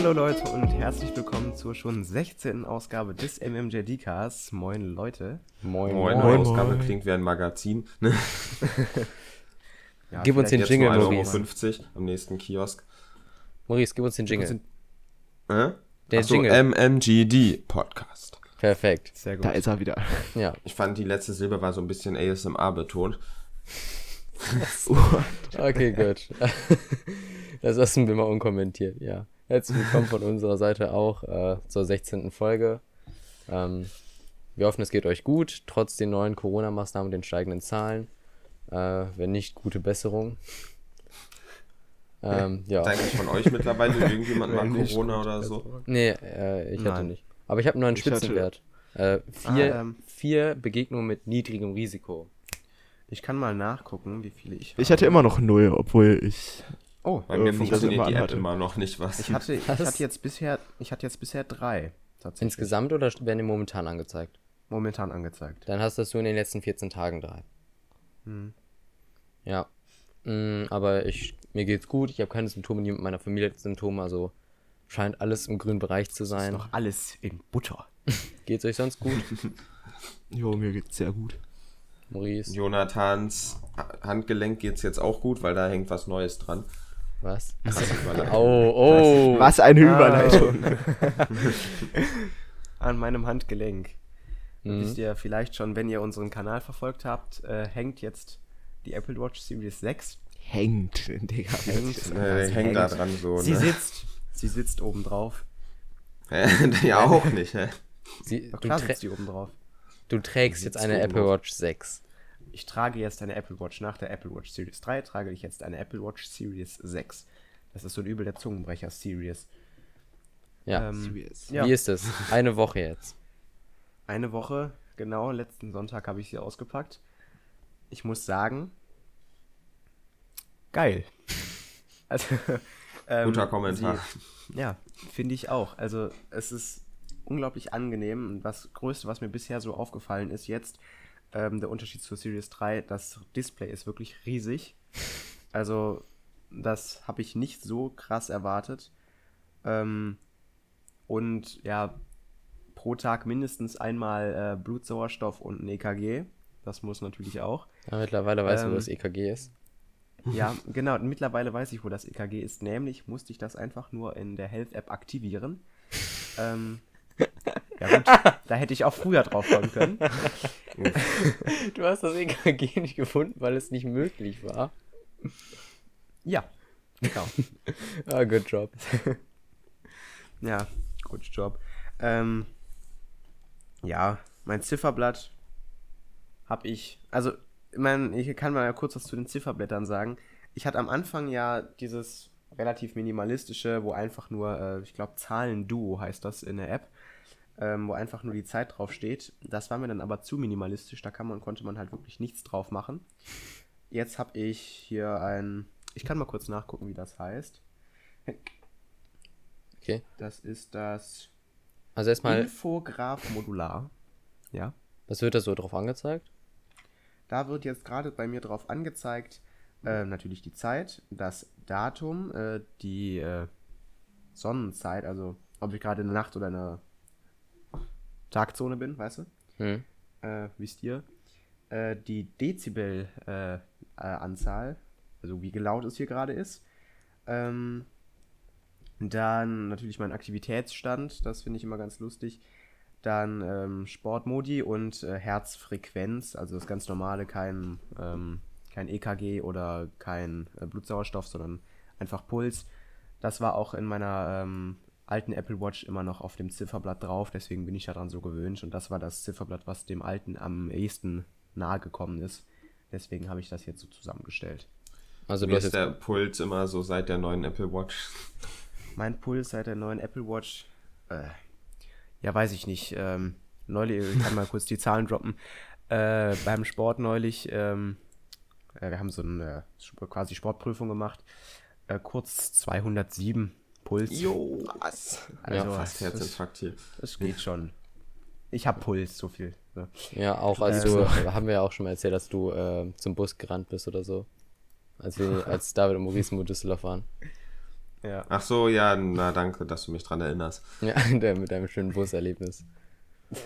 Hallo Leute und herzlich willkommen zur schon 16. Ausgabe des MMJD-Casts. Moin Leute. Moin, Moin, moin. Ausgabe klingt wie ein Magazin. Ne? Ja, Gib uns den Jingle, Maurice. 1,50 Euro am nächsten Kiosk. Maurice, gib uns den Jingle. sind- Äh? Der Ach so, Jingle. MMGD Podcast. Perfekt. Sehr gut. Da ist er wieder. Ja. Ich fand, die letzte Silbe war so ein bisschen ASMR betont. Okay, gut. Das lassen wir mal unkommentiert, ja. Herzlich willkommen von unserer Seite auch äh, zur 16. Folge. Ähm, wir hoffen, es geht euch gut, trotz den neuen Corona-Maßnahmen und den steigenden Zahlen. Äh, wenn nicht, gute Besserung. Ähm, ja. Ist eigentlich von euch mittlerweile irgendjemand mal Corona oder so? Nee, äh, ich hatte Nein. nicht. Aber ich habe einen neuen Ich hatte- Spitzenwert. Äh, vier, Ah, ähm. vier Begegnungen mit niedrigem Risiko. Ich kann mal nachgucken, wie viele ich habe. Ich hatte immer noch null, obwohl ich. Oh, Bei mir Ähm, das funktioniert immer die App immer noch nicht was. ich hatte, ich hatte jetzt bisher, ich hatte jetzt bisher drei. Tatsächlich. Insgesamt oder werden die momentan angezeigt? Momentan angezeigt. Dann hast das du in den letzten 14 Tagen drei. Hm. Ja. Mm, aber ich, mir geht's gut. Ich habe keine Symptome, niemand meiner Familie hat Symptome, also scheint alles im grünen Bereich zu Ist sein. noch alles in Butter. Geht's euch sonst gut, Jo, mir geht's sehr gut. Maurice? Jonathans Handgelenk geht's jetzt auch gut, weil da hängt was Neues dran. Was? Überleitung. Oh, oh. Was eine Überleitung. An meinem Handgelenk. Mhm. Wisst ihr vielleicht schon, wenn ihr unseren Kanal verfolgt habt, äh, hängt jetzt die Apple Watch Series 6. Hängt, Digga. Hängt, Äh, sie hängt da dran so, Sie ne? sitzt. Sie sitzt oben drauf. ja, auch nicht, hä? Sie, Doch du, klar sitzt sie oben drauf. du trägst jetzt eine Apple. Watch 6. Ich trage jetzt eine Apple Watch. Nach der Apple Watch Series 3 trage ich jetzt eine Apple Watch Series 6. Das ist so ein übel der Zungenbrecher Series. Ja. Ähm, Serious. ja. Wie ist es? Eine Woche jetzt. Eine Woche, genau, letzten Sonntag habe ich sie ausgepackt. Ich muss sagen, geil. Also, ähm, Guter Kommentar. Sie, ja, finde ich auch. Also, es ist unglaublich angenehm. Und das Größte, was mir bisher so aufgefallen ist, jetzt ähm, der Unterschied zur Series 3, das Display ist wirklich riesig. Also, das habe ich nicht so krass erwartet. Ähm, und ja, pro Tag mindestens einmal äh, Blutsauerstoff und ein EKG. Das muss natürlich auch. Ja, mittlerweile weißt du, Ähm, wo das EKG ist. Ja, genau. und Mittlerweile weiß ich, wo das EKG ist. Nämlich musste ich das einfach nur in der Health-App aktivieren. ähm, ja gut, da hätte ich auch früher drauf kommen können. Du hast das EKG nicht gefunden, weil es nicht möglich war. Ja, genau. Ah, good job. Ja, gut Job. Ähm, ja, mein Zifferblatt habe ich, also, ich mein, ich kann mal kurz was zu den Zifferblättern sagen. Ich hatte am Anfang ja dieses relativ minimalistische, wo einfach nur, äh, ich glaube, Zahlen-Duo heißt das in der App, ähm, wo einfach nur die Zeit drauf steht. Das war mir dann aber zu minimalistisch, da kann man, konnte man halt wirklich nichts drauf machen. Jetzt habe ich hier ein, ich kann mal kurz nachgucken, wie das heißt. Okay. Das ist das Also erstmal, Infograph Modular. Ja. was wird da so drauf angezeigt? Da wird jetzt gerade bei mir drauf angezeigt, äh, natürlich die Zeit, das Datum, äh, die äh, Sonnenzeit, also ob ich gerade in der Nacht oder in der Tagzone bin, weißt du? Hm. Äh, wisst ihr? Äh, die Dezibel-Anzahl, äh, Anzahl, also wie laut es hier gerade ist. Ähm, dann natürlich mein Aktivitätsstand, das finde ich immer ganz lustig. Dann ähm, Sportmodi und äh, Herzfrequenz, also das ganz normale, kein, ähm, kein EKG oder kein äh, Blutsauerstoff, sondern einfach Puls. Das war auch in meiner ähm, alten Apple Watch immer noch auf dem Zifferblatt drauf, deswegen bin ich daran so gewöhnt. Und das war das Zifferblatt, was dem alten am ehesten nahe gekommen ist. Deswegen habe ich das jetzt so zusammengestellt. Also du Mir hast ist der Puls immer so seit der neuen Apple Watch. Mein Puls seit der neuen Apple Watch, äh, ja, weiß ich nicht. Ähm, neulich, ich kann mal kurz die Zahlen droppen. Äh, beim Sport neulich, ähm, äh, wir haben so eine quasi Sportprüfung gemacht. Äh, kurz 207 Puls. Jo, was? Also, ja, fast das- Herzinfarkt hier. Das geht schon. Ich habe Puls, so viel. So. Ja, auch als Äh, du, haben wir ja auch schon mal erzählt, dass du äh, zum Bus gerannt bist oder so. als, wir, als David und Maurice in Düsseldorf waren. Ja. Ach so, ja, na danke, dass du mich dran erinnerst. Ja, mit einem schönen Buserlebnis.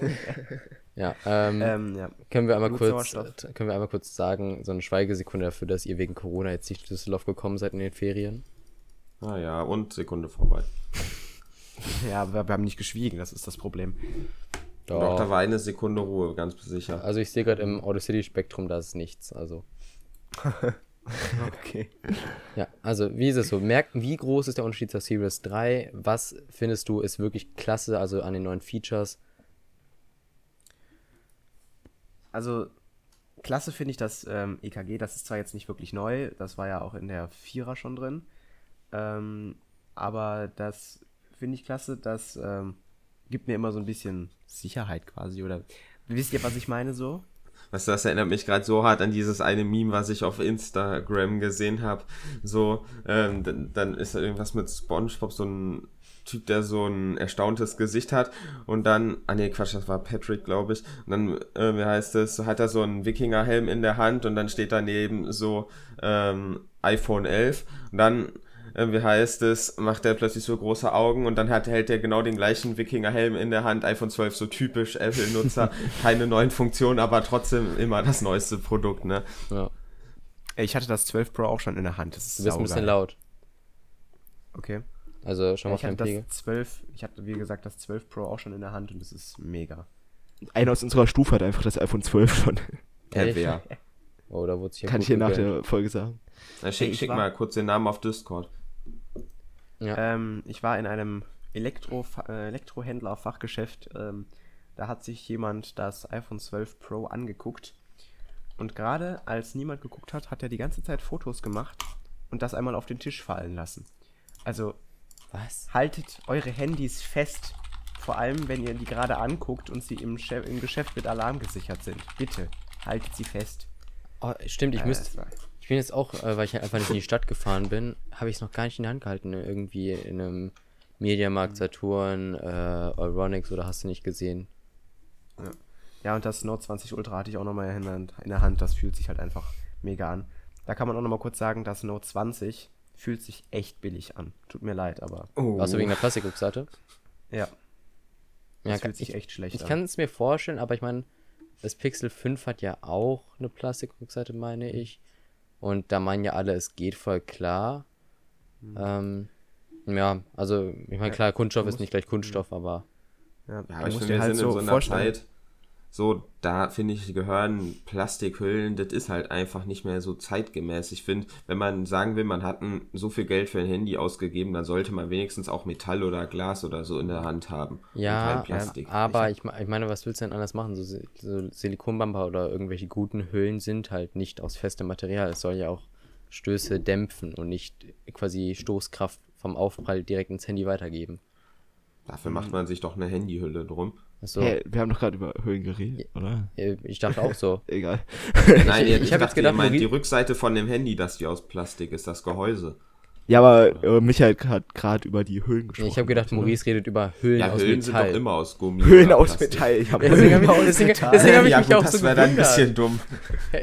ja, ähm, Ähm, ja. können, wir einmal kurz, Blutsauerstoff. können wir einmal kurz sagen, so eine Schweigesekunde dafür, dass ihr wegen Corona jetzt nicht nach Düsseldorf gekommen seid in den Ferien? Ah ja, und Sekunde vorbei. Ja, wir, wir haben nicht geschwiegen, das ist das Problem. Doch, da war eine Sekunde Ruhe, ganz sicher. Also ich sehe gerade im Auto City Spektrum, da ist nichts. Also Okay. ja, also wie ist es so? Merken, wie groß ist der Unterschied zur Series 3? Was findest du ist wirklich klasse, also an den neuen Features? Also, klasse finde ich das ähm, EKG, das ist zwar jetzt nicht wirklich neu, das war ja auch in der Vierer schon drin, ähm, aber das finde ich klasse, das ähm, gibt mir immer so ein bisschen Sicherheit quasi, oder wisst ihr, was ich meine so? Du, das erinnert mich gerade so hart an dieses eine Meme, was ich auf Instagram gesehen habe. So, ähm, dann, dann ist da irgendwas mit Spongebob, so ein Typ, der so ein erstauntes Gesicht hat und dann, ah nee, Quatsch, das war Patrick, glaube ich. Und dann, äh, wie heißt es, hat er so einen Wikingerhelm in der Hand und dann steht daneben so ähm, iPhone 11 und dann äh, wie heißt es, macht er plötzlich so große Augen und dann hat, hält er genau den gleichen Wikingerhelm in der Hand, iPhone 12, so typisch Apple-Nutzer, keine neuen Funktionen, aber trotzdem immer das neueste Produkt, ne? Ja, Ich hatte das 12 Pro auch schon in der Hand, das ist du bist ein bisschen laut. Okay. Also schau Ja, mal ich auf hatte Pegel. das 12, ich hatte wie gesagt das 12 Pro auch schon in der Hand und das ist mega. Einer aus unserer Stufe hat einfach das iPhone 12 schon. Echt? wer? Oh, da wurde sich ja Kann ich hier nach der Folge sagen. Na, schick ich schick mal kurz den Namen auf Discord. Ja. Ähm, ich war in einem Elektro äh, Elektrohändler Fachgeschäft. Ähm, da hat sich jemand das iPhone 12 Pro angeguckt. Und gerade als niemand geguckt hat, hat er die ganze Zeit Fotos gemacht und das einmal auf den Tisch fallen lassen. Also Was? haltet eure Handys fest. Vor allem, wenn ihr die gerade anguckt und sie im, im Geschäft mit Alarm gesichert sind. Bitte, haltet sie fest. Oh, stimmt, ich Äh, müsste. Ich bin jetzt auch, äh, weil ich halt einfach nicht in die Stadt gefahren bin, habe ich es noch gar nicht in der Hand gehalten. ne? Irgendwie in einem Mediamarkt, Saturn, äh, Euronics oder hast du nicht gesehen. Ja, und das Note 20 Ultra hatte ich auch nochmal in, der Hand- in der Hand. Das fühlt sich halt einfach mega an. Da kann man auch nochmal kurz sagen, das Note 20 fühlt sich echt billig an. Tut mir leid, aber Oh. Warst du wegen der Plastikrückseite? ja, Ja, das kann, fühlt sich ich, echt schlecht ich an. kann es mir vorstellen, aber ich meine, das Pixel 5 hat ja auch eine Plastikrückseite, meine ich. Und da meinen ja alle, es geht voll klar. Ähm, ja, also, ich meine, klar, Kunststoff ist nicht gleich Kunststoff, aber Ja, aber ich musst dir wir halt so so einer vorstellen. Zeit, so, da finde ich, gehören Plastikhüllen, das ist halt einfach nicht mehr so zeitgemäß. Ich finde, wenn man sagen will, man hat ein, so viel Geld für ein Handy ausgegeben, dann sollte man wenigstens auch Metall oder Glas oder so in der Hand haben. Ja, ähm, aber ich, ich meine, was willst du denn anders machen? So, so Silikonbumper oder irgendwelche guten Hüllen sind halt nicht aus festem Material. Es soll ja auch Stöße dämpfen und nicht quasi Stoßkraft vom Aufprall direkt ins Handy weitergeben. Dafür macht man sich doch eine Handyhülle drum. Achso, Hä, wir haben doch gerade über Höhlen geredet, oder? ich dachte auch so. Egal. Nein, ich ich, ich hab jetzt gedacht, ihr meint die Rückseite von dem Handy, dass die aus Plastik ist, das Gehäuse. Ja, aber äh, Michael hat gerade über die Höhlen gesprochen. ich habe gedacht, Maurice redet über Hüllen Ja, aus sind Metall. doch immer aus Gummi. Höhlen aus Plastik. Metall. Ich habe Deswegen habe ich, deswegen, deswegen hab ich ja, mich gut, auch das so wäre dann ein bisschen dumm.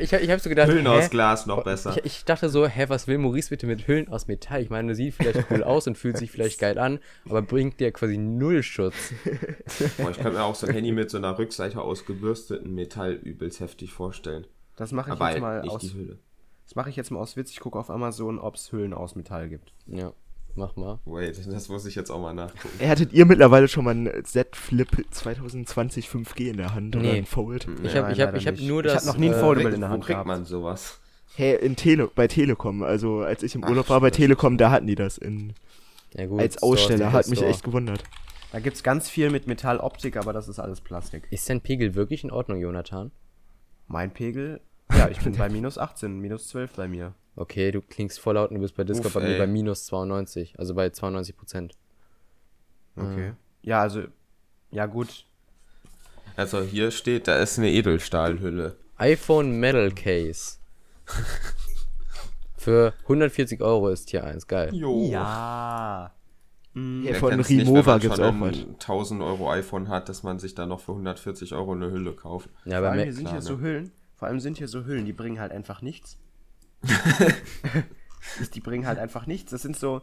Ich, ich habe so gedacht, Hüllen hä? aus Glas noch besser. Ich, ich dachte so, hä, was will Maurice bitte mit Hüllen aus Metall? Ich meine, sieht vielleicht cool aus und fühlt sich vielleicht geil an, aber bringt dir quasi null Schutz. Boah, ich könnte mir auch so ein Handy mit so einer Rückseite aus gebürsteten Metall übelst heftig vorstellen. Das mache ich Aber jetzt mal nicht aus. die Hülle. Das mache ich jetzt mal aus Witz. Ich gucke auf Amazon, ob es Hüllen aus Metall gibt. Ja, mach mal. Wait, das muss ich jetzt auch mal nachgucken. Hattet ihr mittlerweile schon mal ein Z Flip 2020 5G in der Hand oder Nee. ein Fold? Ich Ja, habe ich hab, ich hab nur Ich das. hab noch nie ein äh, Foldable Wo- in der Wo Hand kriegt gehabt. man sowas? Hey, in Tele bei Telekom, also als ich im Ach, Urlaub war bei. Telekom, da hatten die das in, Ja, gut, als Aussteller, hat mich Store. echt gewundert. Da gibt es ganz viel mit Metalloptik, aber das ist alles Plastik. Ist dein Pegel wirklich in Ordnung, Jonathan? Mein Pegel, ja, ich bin bei minus 18, minus 12 bei mir. Okay, du klingst voll laut und du bist bei Discord Uff, bei bei minus 92, also bei 92 Prozent. Okay. Ja, also, ja gut. Also hier steht, da ist eine Edelstahlhülle. iPhone Metal Case. Für 140 Euro ist hier eins, geil. Jo. Ja. Mm, Ja, von kennt's nicht, wenn Rimowa man gibt's schon auch ein was. 1000 Euro iPhone hat, dass man sich da noch für 140 Euro eine Hülle kauft. Ja, Vor bei allem hier sind klar, hier ne? so Hüllen, vor allem sind hier so Hüllen, die bringen halt einfach nichts. die bringen halt einfach nichts. Das sind so,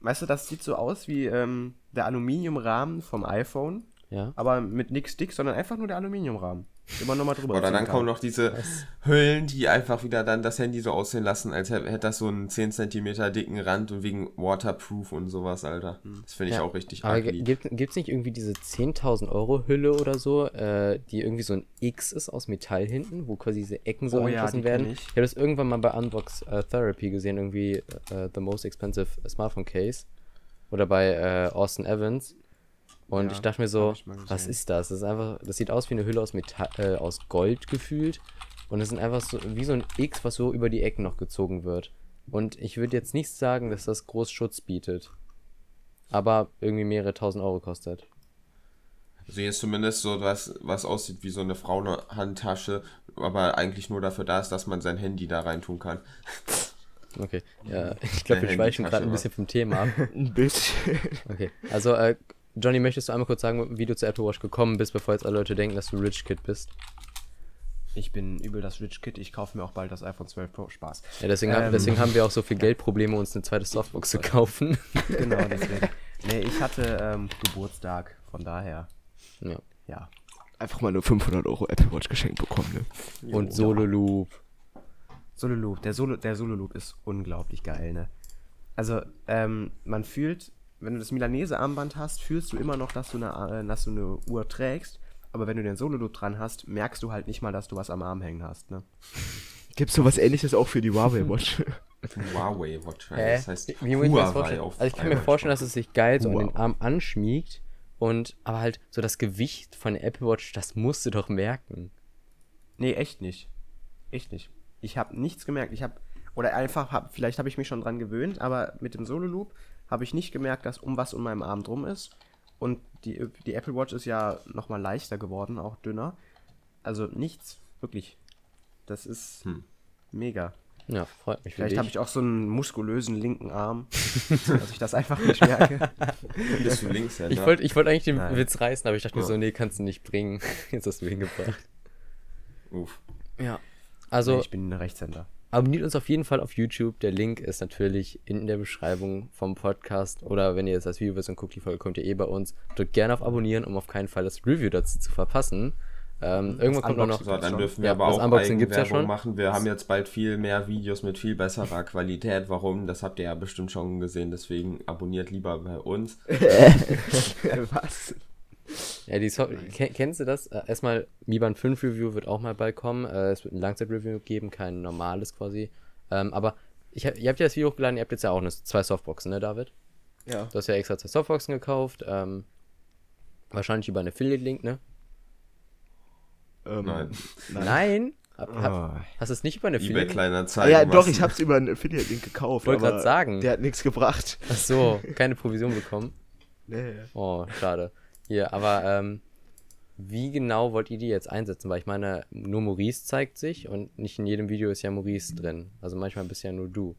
weißt du, das sieht so aus wie ähm, der Aluminiumrahmen vom iPhone, Ja. aber mit nix dick, sondern einfach nur der Aluminiumrahmen. Immer nochmal drüber. Oder dann kann. kommen noch diese Hüllen, die einfach wieder dann das Handy so aussehen lassen, als hätte das so einen 10 cm dicken Rand und wegen Waterproof und sowas, Alter. Das finde ich Ja. auch richtig Aber gibt es nicht irgendwie diese 10.000 Euro Hülle oder so, äh, die irgendwie so ein X ist aus Metall hinten, wo quasi diese Ecken so Oh ja, angeschlossen kenn werden? ich. Ich habe das irgendwann mal bei Unbox äh, Therapy gesehen, irgendwie äh, The Most Expensive Smartphone Case. Oder bei äh, Austin Evans. Und Ja, ich dachte mir so, was ist das? Das ist einfach, das sieht aus wie eine Hülle aus Metall, äh, aus Gold gefühlt. Und es sind einfach so wie so ein X, was so über die Ecken noch gezogen wird. Und ich würde jetzt nicht sagen, dass das groß Schutz bietet. Aber irgendwie mehrere tausend Euro kostet. Also hier ist zumindest so was, was aussieht wie so eine Frauenhandtasche, aber eigentlich nur dafür da ist, dass man sein Handy da reintun kann. Okay. Ja, ich glaube, wir schweichen gerade ein bisschen vom Thema ab. Ein bisschen. Okay. Also, äh, Johnny, möchtest du einmal kurz sagen, wie du zur Apple Watch gekommen bist, bevor jetzt alle Leute denken, dass du Rich Kid bist? Ich bin übel das Rich Kid, ich kaufe mir auch bald das iPhone 12 Pro. Spaß. Ja, deswegen, Ähm. deswegen haben wir auch so viel Geldprobleme, uns eine zweite Softbox zu kaufen. Genau, deswegen. nee, ich hatte ähm, Geburtstag, von daher. ja. Ja. Einfach mal nur 500 Euro Apple Watch geschenkt bekommen, ne? Und Solo Loop. Solo Loop, der Solo, der Solo Loop ist unglaublich geil, ne? Also, ähm, man fühlt, wenn du das Milanese-Armband hast, fühlst du immer noch, dass du, eine, äh, dass du eine Uhr trägst. Aber wenn du den Solo Loop dran hast, merkst du halt nicht mal, dass du was am Arm hängen hast, ne? Gibt's sowas ähnliches auch für die Huawei Watch? Huawei Watch. Hä? Das heißt Wie mir das Huawei vorstellen? auf Also ich kann mir vorstellen, dass es sich geil so an den. Arm anschmiegt und aber halt so das Gewicht von der Apple Watch, das musst du doch merken. Nee, echt nicht. Echt nicht. Ich habe nichts gemerkt. Ich habe oder einfach hab, vielleicht habe ich mich schon dran gewöhnt, aber mit dem Solo Loop habe ich nicht gemerkt, dass um was um meinem Arm drum ist. Und die, die Apple Watch ist ja noch mal leichter geworden, auch dünner. Also nichts, wirklich. Das ist Hm. mega. Ja, freut mich Vielleicht habe ich auch so einen muskulösen linken Arm, dass ich das einfach nicht merke. Bist du Linkshänder? Ich wollte ich wollt eigentlich den Nein. Witz reißen, aber ich dachte mir Ja. so, nee, kannst du nicht bringen. Jetzt hast du ihn gebracht. Uff. Ja. Nee, Also, ich bin ein Rechtshänder. Abonniert uns auf jeden Fall auf YouTube. Der Link ist natürlich in der Beschreibung vom Podcast. Oder wenn ihr jetzt das Video wisst und guckt, die Folge kommt ihr eh bei uns. Drückt gerne auf Abonnieren, um auf keinen Fall das Review dazu zu verpassen. Ähm, irgendwann kommt noch. So, dann dürfen wir Ja, aber das auch Unboxing gibt's ja schon. machen. Wir haben jetzt bald viel mehr Videos mit viel besserer Qualität. Warum? Das habt ihr ja bestimmt schon gesehen. Deswegen abonniert lieber bei uns. Was? Ja, die so Ken kennst du das? Äh, erstmal, Mi Band 5 Review wird auch mal bald kommen. Äh, es wird ein Langzeit-Review geben, kein normales quasi. Ähm, aber ich hab, ihr habt ja das Video hochgeladen, ihr habt jetzt ja auch eine, zwei Softboxen, ne, David? Ja. Du hast ja extra zwei Softboxen gekauft. Ähm, wahrscheinlich über einen Affiliate-Link, ne? Ähm, Nein. Nein? Hab, hab, Oh. hast du es nicht über einen eBay Affiliate-Link? kleiner Ah, Zeigen. ja, doch, ich hab's über einen Affiliate-Link gekauft. Wollte grad sagen. Der hat nichts gebracht. Ach so, keine Provision bekommen. Nee. Oh, schade. Hier, aber ähm, wie genau wollt ihr die jetzt einsetzen? Weil ich meine, nur Maurice zeigt sich und nicht in jedem Video ist ja Maurice drin. Also manchmal bist ja nur du.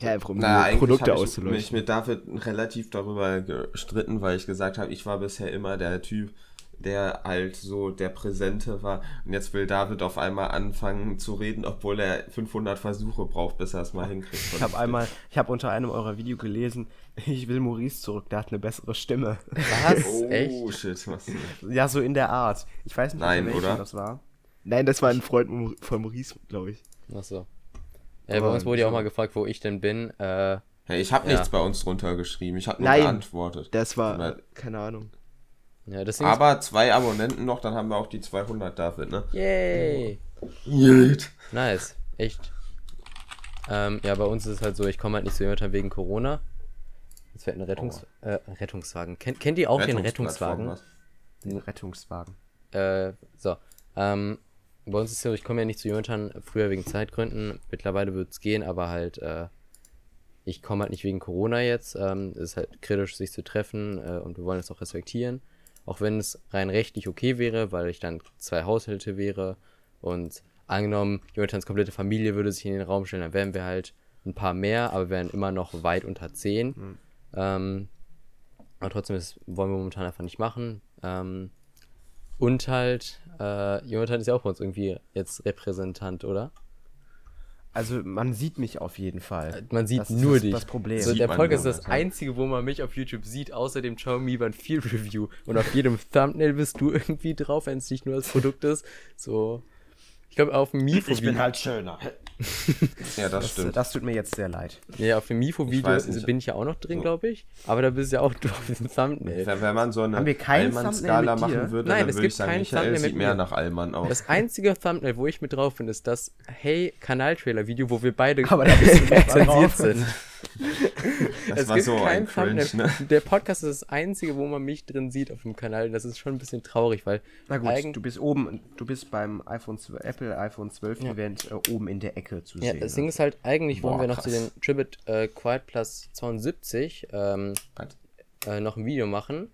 Ja, um Na, die eigentlich Produkte habe ich mich mit David relativ darüber gestritten, weil ich gesagt habe, ich war bisher immer der Typ, der halt so der Präsente war. Und jetzt will David auf einmal anfangen zu reden, obwohl er 500 Versuche braucht, bis er es mal hinkriegt. Ich habe einmal, ich habe unter einem eurer Video gelesen, ich will Maurice zurück, der hat eine bessere Stimme. Was? Oh, Echt? shit, was? Ja, so in der Art. Ich weiß nicht, Nein, oder? das war. Nein, das war ein Freund von Maurice, glaube ich. Ach so. Ja, bei uns wurde ja auch mal gefragt, wo ich denn bin. Äh, Hey, ich habe Ja. nichts bei uns drunter geschrieben, ich habe nur Nein. geantwortet. Das war, keine Ahnung. Ja, Aber zwei Abonnenten noch, dann haben wir auch die 200, David, ne? Yay! Yet. Nice. Echt. Ähm, ja, bei uns ist es halt so, ich komme halt nicht zu jemandem wegen Corona. Jetzt fährt ein Rettungs äh, Rettungswagen. Kennt, kennt ihr auch den Rettungswagen? was? Den Rettungswagen. Äh, so. Ähm, bei uns ist es so, ich komme ja nicht zu Jonathan früher wegen Zeitgründen. Mittlerweile wird es gehen, aber halt, äh, ich komme halt nicht wegen Corona jetzt. Ähm, es ist halt kritisch, sich zu treffen äh, und wir wollen es auch respektieren. Auch wenn es rein rechtlich okay wäre, weil ich dann zwei Haushalte wäre und angenommen, Jonathans komplette Familie würde sich in den Raum stellen, dann wären wir halt ein paar mehr, aber wären immer noch weit unter zehn. Ähm, aber trotzdem ist, wollen wir momentan einfach nicht machen. Ähm, und halt, äh, Jonathan ist ja auch bei uns irgendwie jetzt Repräsentant, oder? Also man sieht mich auf jeden Fall. Man sieht das ist nur das, dich. das Problem. So, Sieht der Podcast ist das einzige, wo man mich auf YouTube sieht, außer dem Xiaomi Band 4 Review. Und auf jedem Thumbnail bist du irgendwie drauf, wenn es nicht nur das Produkt ist. So. Ich glaube, auf dem Mifo-Video. halt schöner. Ja, das Das, stimmt. das tut mir jetzt sehr leid. Ja, auf dem Mifo-Video bin ich ja auch noch drin, glaube ich. Aber da bist du ja auch du auf dem Thumbnail. Wenn, wenn man so eine Haben wir kein Allmann-Skala machen würde, Nein, dann es würde gibt ich sagen, kein Michael Thumbnail sieht mit mehr mir. nach Allmann aus. Das einzige Thumbnail, wo ich mit drauf bin, ist das Hey Kanal-Trailer-Video, wo wir beide Aber da bist du nicht mal zensiert drauf. sind. Das es war gibt so kein ein Cringe, Thumbnail. ne? Der Podcast ist das einzige, wo man mich drin sieht auf dem Kanal. Das ist schon ein bisschen traurig, weil Na gut, Eigen- du bist oben, du bist beim iPhone 12, Apple iPhone 12 Ja. Event äh, oben in der Ecke zu Ja, sehen. das ne? Ding ist halt, eigentlich wollen wir noch zu den Tribute äh, Quiet Plus 72 ähm, äh, noch ein Video machen.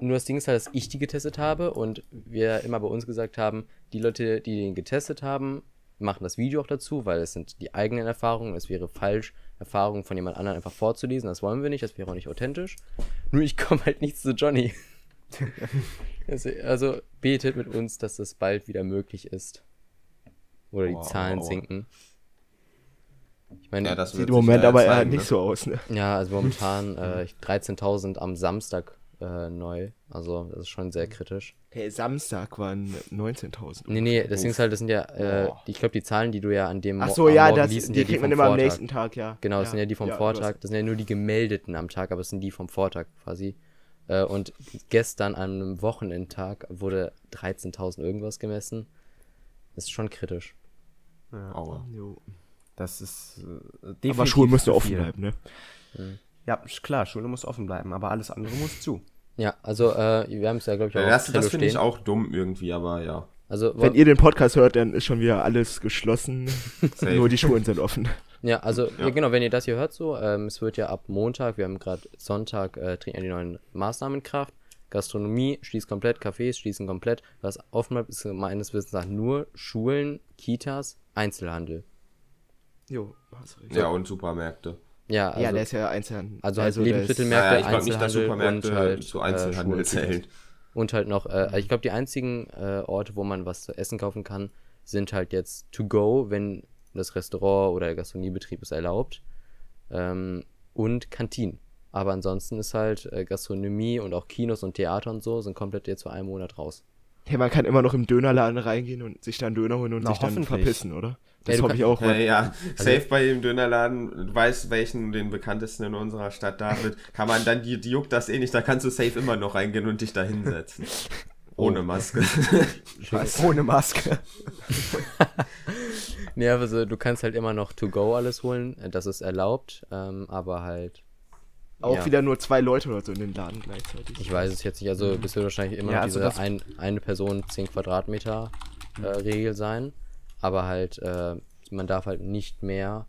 Nur das Ding ist halt, dass ich die getestet habe und wir immer bei uns gesagt haben, die Leute, die den getestet haben, machen das Video auch dazu, weil es sind die eigenen Erfahrungen. Es wäre falsch, Erfahrungen von jemand anderem einfach vorzulesen. Das wollen wir nicht, das wäre auch nicht authentisch. Nur ich komme halt nicht zu Johnny. also, also betet mit uns, dass das bald wieder möglich ist. Oder die Wow. Zahlen sinken. Ich meine, Ja, das Sieht im Moment aber eher zeigen, nicht ne? so aus, ne? Ja, also momentan äh, ich- 13.000 am Samstag äh, neu. Also das ist schon sehr kritisch. Hey, Samstag waren 19.000. Nee, nee, das Ding ist halt, das sind ja, äh, die- ich glaube, die Zahlen, die du ja an dem Ach so, am ja, das, liest, sind die ja kriegt man vom immer am Vortag. nächsten Tag, ja. Genau, das ja. sind ja die vom Ja, Vortag. Das sind ja nur die gemeldeten am Tag, aber es sind die vom Vortag quasi. Äh, und gestern an einem Wochenendtag wurde 13.000 irgendwas gemessen. Das ist schon kritisch. Aua. Jo. Das ist äh, Aber Schulen müssen offen bleiben, ne? Ja, sch- klar, Schule muss offen bleiben, aber alles andere muss zu. Ja, also äh, wir haben es ja, glaube ich, auch Ja, das das finde ich auch dumm irgendwie, aber ja. Also, Wenn ihr den Podcast hört, dann ist schon wieder alles geschlossen. Nur die Schulen sind offen. Ja, also ja. Ja. genau, wenn ihr das hier hört, so, ähm, es wird ja ab Montag, wir haben gerade Sonntag, äh, treten ja die neuen Maßnahmen in Kraft. Gastronomie schließt komplett, Cafés schließen komplett. Was offen bleibt, ist meines Wissens nach nur Schulen, Kitas, Einzelhandel. Jo, hast recht. Ja, und Supermärkte. Ja, also, ja, der ist ja Einzelhandel. also halt der ist- Lebensmittelmärkte, Naja, ich glaube nicht, dass Einzelhandel und halt, zu äh, Einzelhandel Schulen, zählen. Und halt noch, äh, ich glaube, die einzigen äh, Orte, wo man was zu essen kaufen kann, sind halt jetzt to go, wenn das Restaurant oder der Gastronomiebetrieb es erlaubt. Ähm, und Kantinen. Aber ansonsten ist halt äh, Gastronomie und auch Kinos und Theater und so sind komplett jetzt für einen Monat raus. Hey, man kann immer noch im Dönerladen reingehen und sich dann Döner holen und Na, sich dann verpissen, oder? Das Ey, du hoffe ich auch. Ja, ja, safe bei dem Dönerladen, du weißt welchen, den bekanntesten in unserer Stadt David, kann man dann, die, die juckt das eh nicht, da kannst du safe immer noch reingehen und dich da hinsetzen. Ohne Maske. Was? Ohne Maske. Nee, also du kannst halt immer noch to go alles holen, das ist erlaubt, ähm, aber halt, auch ja. wieder nur zwei Leute oder so in den Laden gleichzeitig. ich weiß es jetzt nicht, also das wird wahrscheinlich immer Ja, also diese ein, eine Person 10 Quadratmeter äh, Regel sein, aber halt, äh, man darf halt nicht mehr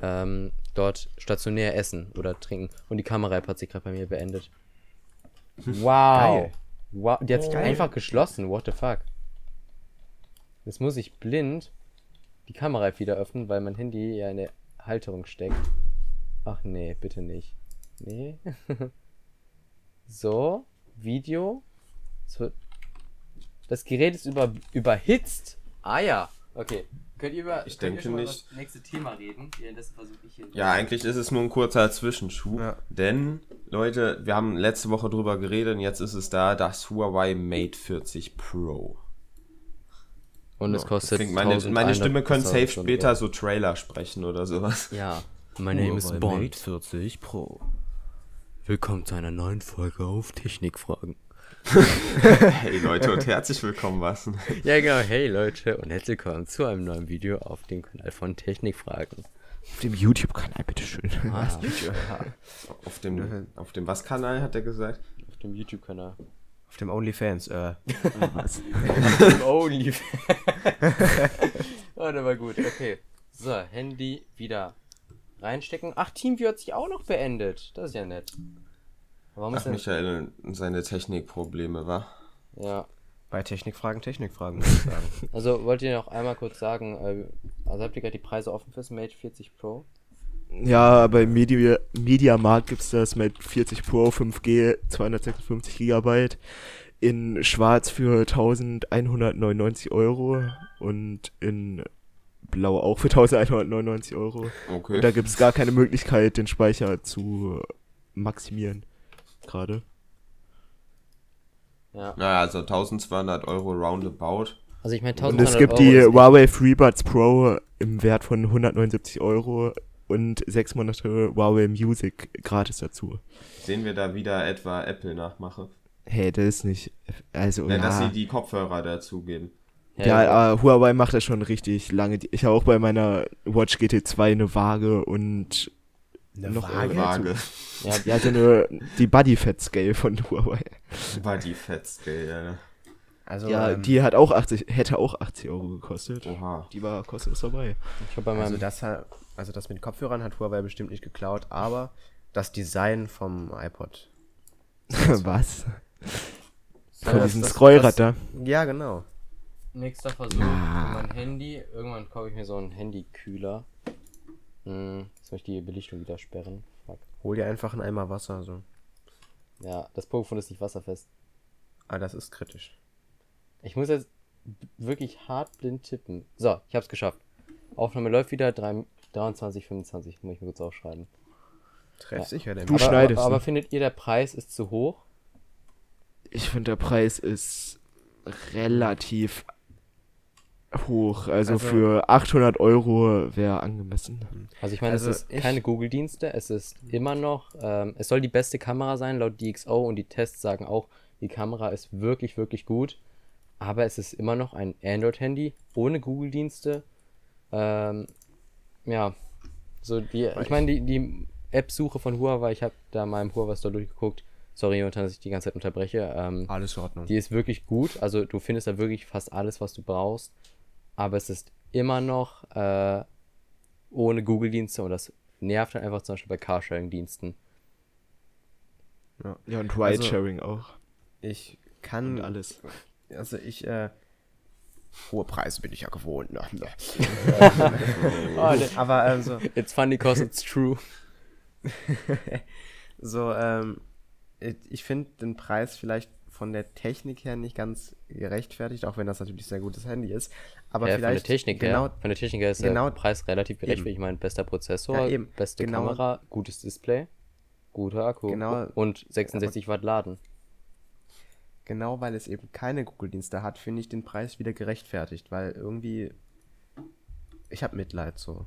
ähm, dort stationär essen oder trinken. Und die Kamera-App hat sich gerade bei mir beendet. Wow. Geil. wow. Die hat sich Geil. einfach geschlossen. What the fuck? Jetzt muss ich blind die Kamera-App wieder öffnen, weil mein Handy ja in der Halterung steckt. Ach nee, bitte nicht. Nee. so, Video. Wird- Das Gerät ist über, überhitzt. Ah ja. Okay. Könnt ihr über, Ich könnt ihr denke schon mal nicht. über das nächste Thema reden? Währenddessen versuche ich hier. Ja, eigentlich ist es nur ein kurzer Zwischenschub, Ja. denn, Leute, wir haben letzte Woche drüber geredet und jetzt ist es da, das Huawei Mate 40 Pro. Und es kostet. Deswegen meine, meine 1100 Stimme könnte safe später so Trailer sprechen oder sowas. Ja. My name is Bond. 40 Pro. Willkommen zu einer neuen Folge auf Technikfragen. Hey Leute und herzlich willkommen, was? Ja, genau. Hey Leute und herzlich willkommen zu einem neuen Video auf dem Kanal von Technikfragen. Auf dem YouTube-Kanal, bitteschön. Ah, Auf dem, auf dem was Kanal hat er gesagt? auf dem YouTube-Kanal. Auf dem OnlyFans, äh. Only. oh, der war gut. Okay. So, Handy wieder reinstecken. Ach, TeamViewer hat sich auch noch beendet. Das ist ja nett. Warum Ach. Michael und seine Technikprobleme, wa? Ja. Bei Technikfragen, Technikfragen, würde ich sagen. Also, wollt ihr noch einmal kurz sagen, äh, also habt ihr gerade die Preise offen fürs Mate 40 Pro? Ja, bei Media, Mediamarkt gibt es das mit 40 Pro 5G 256 GB in schwarz für 1199 Euro und in Blau auch für 1199 Euro. Okay. Und da gibt es gar keine Möglichkeit, den Speicher zu maximieren. Gerade. Ja. Naja, also 1200 Euro roundabout. Also ich meine, Und 1200 es gibt Euro die Huawei FreeBuds Pro im Wert von 179 Euro und sechs Monate Huawei Music gratis dazu. Sehen wir da wieder etwa Apple nachmache? Hey, das ist nicht. Also, Ja, ja. dass sie die Kopfhörer dazugeben. Ja, äh, Huawei macht das schon richtig lange. Ich habe auch bei meiner Watch GT2 eine Waage und Eine noch Waage? Waage. ja, Ja, so eine die Body Fat Scale von Huawei. War die Fettscale, ja. Also, ja, ähm, die hat auch 80, hätte auch 80 Euro gekostet. Oha. Die war kostenlos dabei. ich bei meinem, also, das, also das mit den Kopfhörern hat Huawei bestimmt nicht geklaut, aber das Design vom iPod. Was? Ja, Von das- diesem Scrollrad da. Ja, genau. nächster Versuch Ah. für mein Handy. Irgendwann kaufe ich mir so einen Handykühler. Hm, jetzt muss ich die Belichtung wieder sperren. Fuck. Hol dir einfach einen Eimer Wasser. So. Ja, das Pokémon ist nicht wasserfest. Ah, das ist kritisch. Ich muss jetzt wirklich hart blind tippen. So, ich hab's geschafft. Aufnahme läuft wieder 3, 23, 25. Muss ich mir kurz aufschreiben. Treff Ja. sicher, denn Du aber, schneidest, aber, aber ne? findet ihr, der Preis ist zu hoch? Ich finde, der Preis ist relativ hoch. Also, Also- für 800 Euro wäre angemessen. Also ich meine, Also es ist keine Google-Dienste, es ist immer noch, ähm, es soll die beste Kamera sein, laut DxO und die Tests sagen auch, die Kamera ist wirklich, wirklich gut, aber es ist immer noch ein Android-Handy ohne Google-Dienste. Ähm, ja, so die, ich meine, die, die App-Suche von Huawei, ich habe da mal im Huawei Store durchgeguckt, sorry, Jonathan, dass ich die ganze Zeit unterbreche, ähm, Alles in Ordnung. die ist wirklich gut. Also du findest da wirklich fast alles, was du brauchst. Aber es ist immer noch äh, ohne Google-Dienste und das nervt dann einfach zum Beispiel bei Carsharing-Diensten. Ja, und Also- Ride-Sharing auch. Ich kann Und alles. Also ich, äh, hohe Preise bin ich ja gewohnt. Ne? Aber ähm, so, It's funny cause it's true. so ähm, ich finde den Preis vielleicht von der Technik her nicht ganz gerechtfertigt, auch wenn das natürlich ein sehr gutes Handy ist. Aber ja, von der vielleicht Technik genau, her, von der Technik her ist genau- der Preis relativ gerecht. eben. Ich meine, bester Prozessor, Ja, beste Genau. Kamera, gutes Display, guter Akku Genau. und 66 Watt Laden. genau weil es eben keine Google-Dienste hat, finde ich den Preis wieder gerechtfertigt, weil irgendwie ich habe Mitleid so.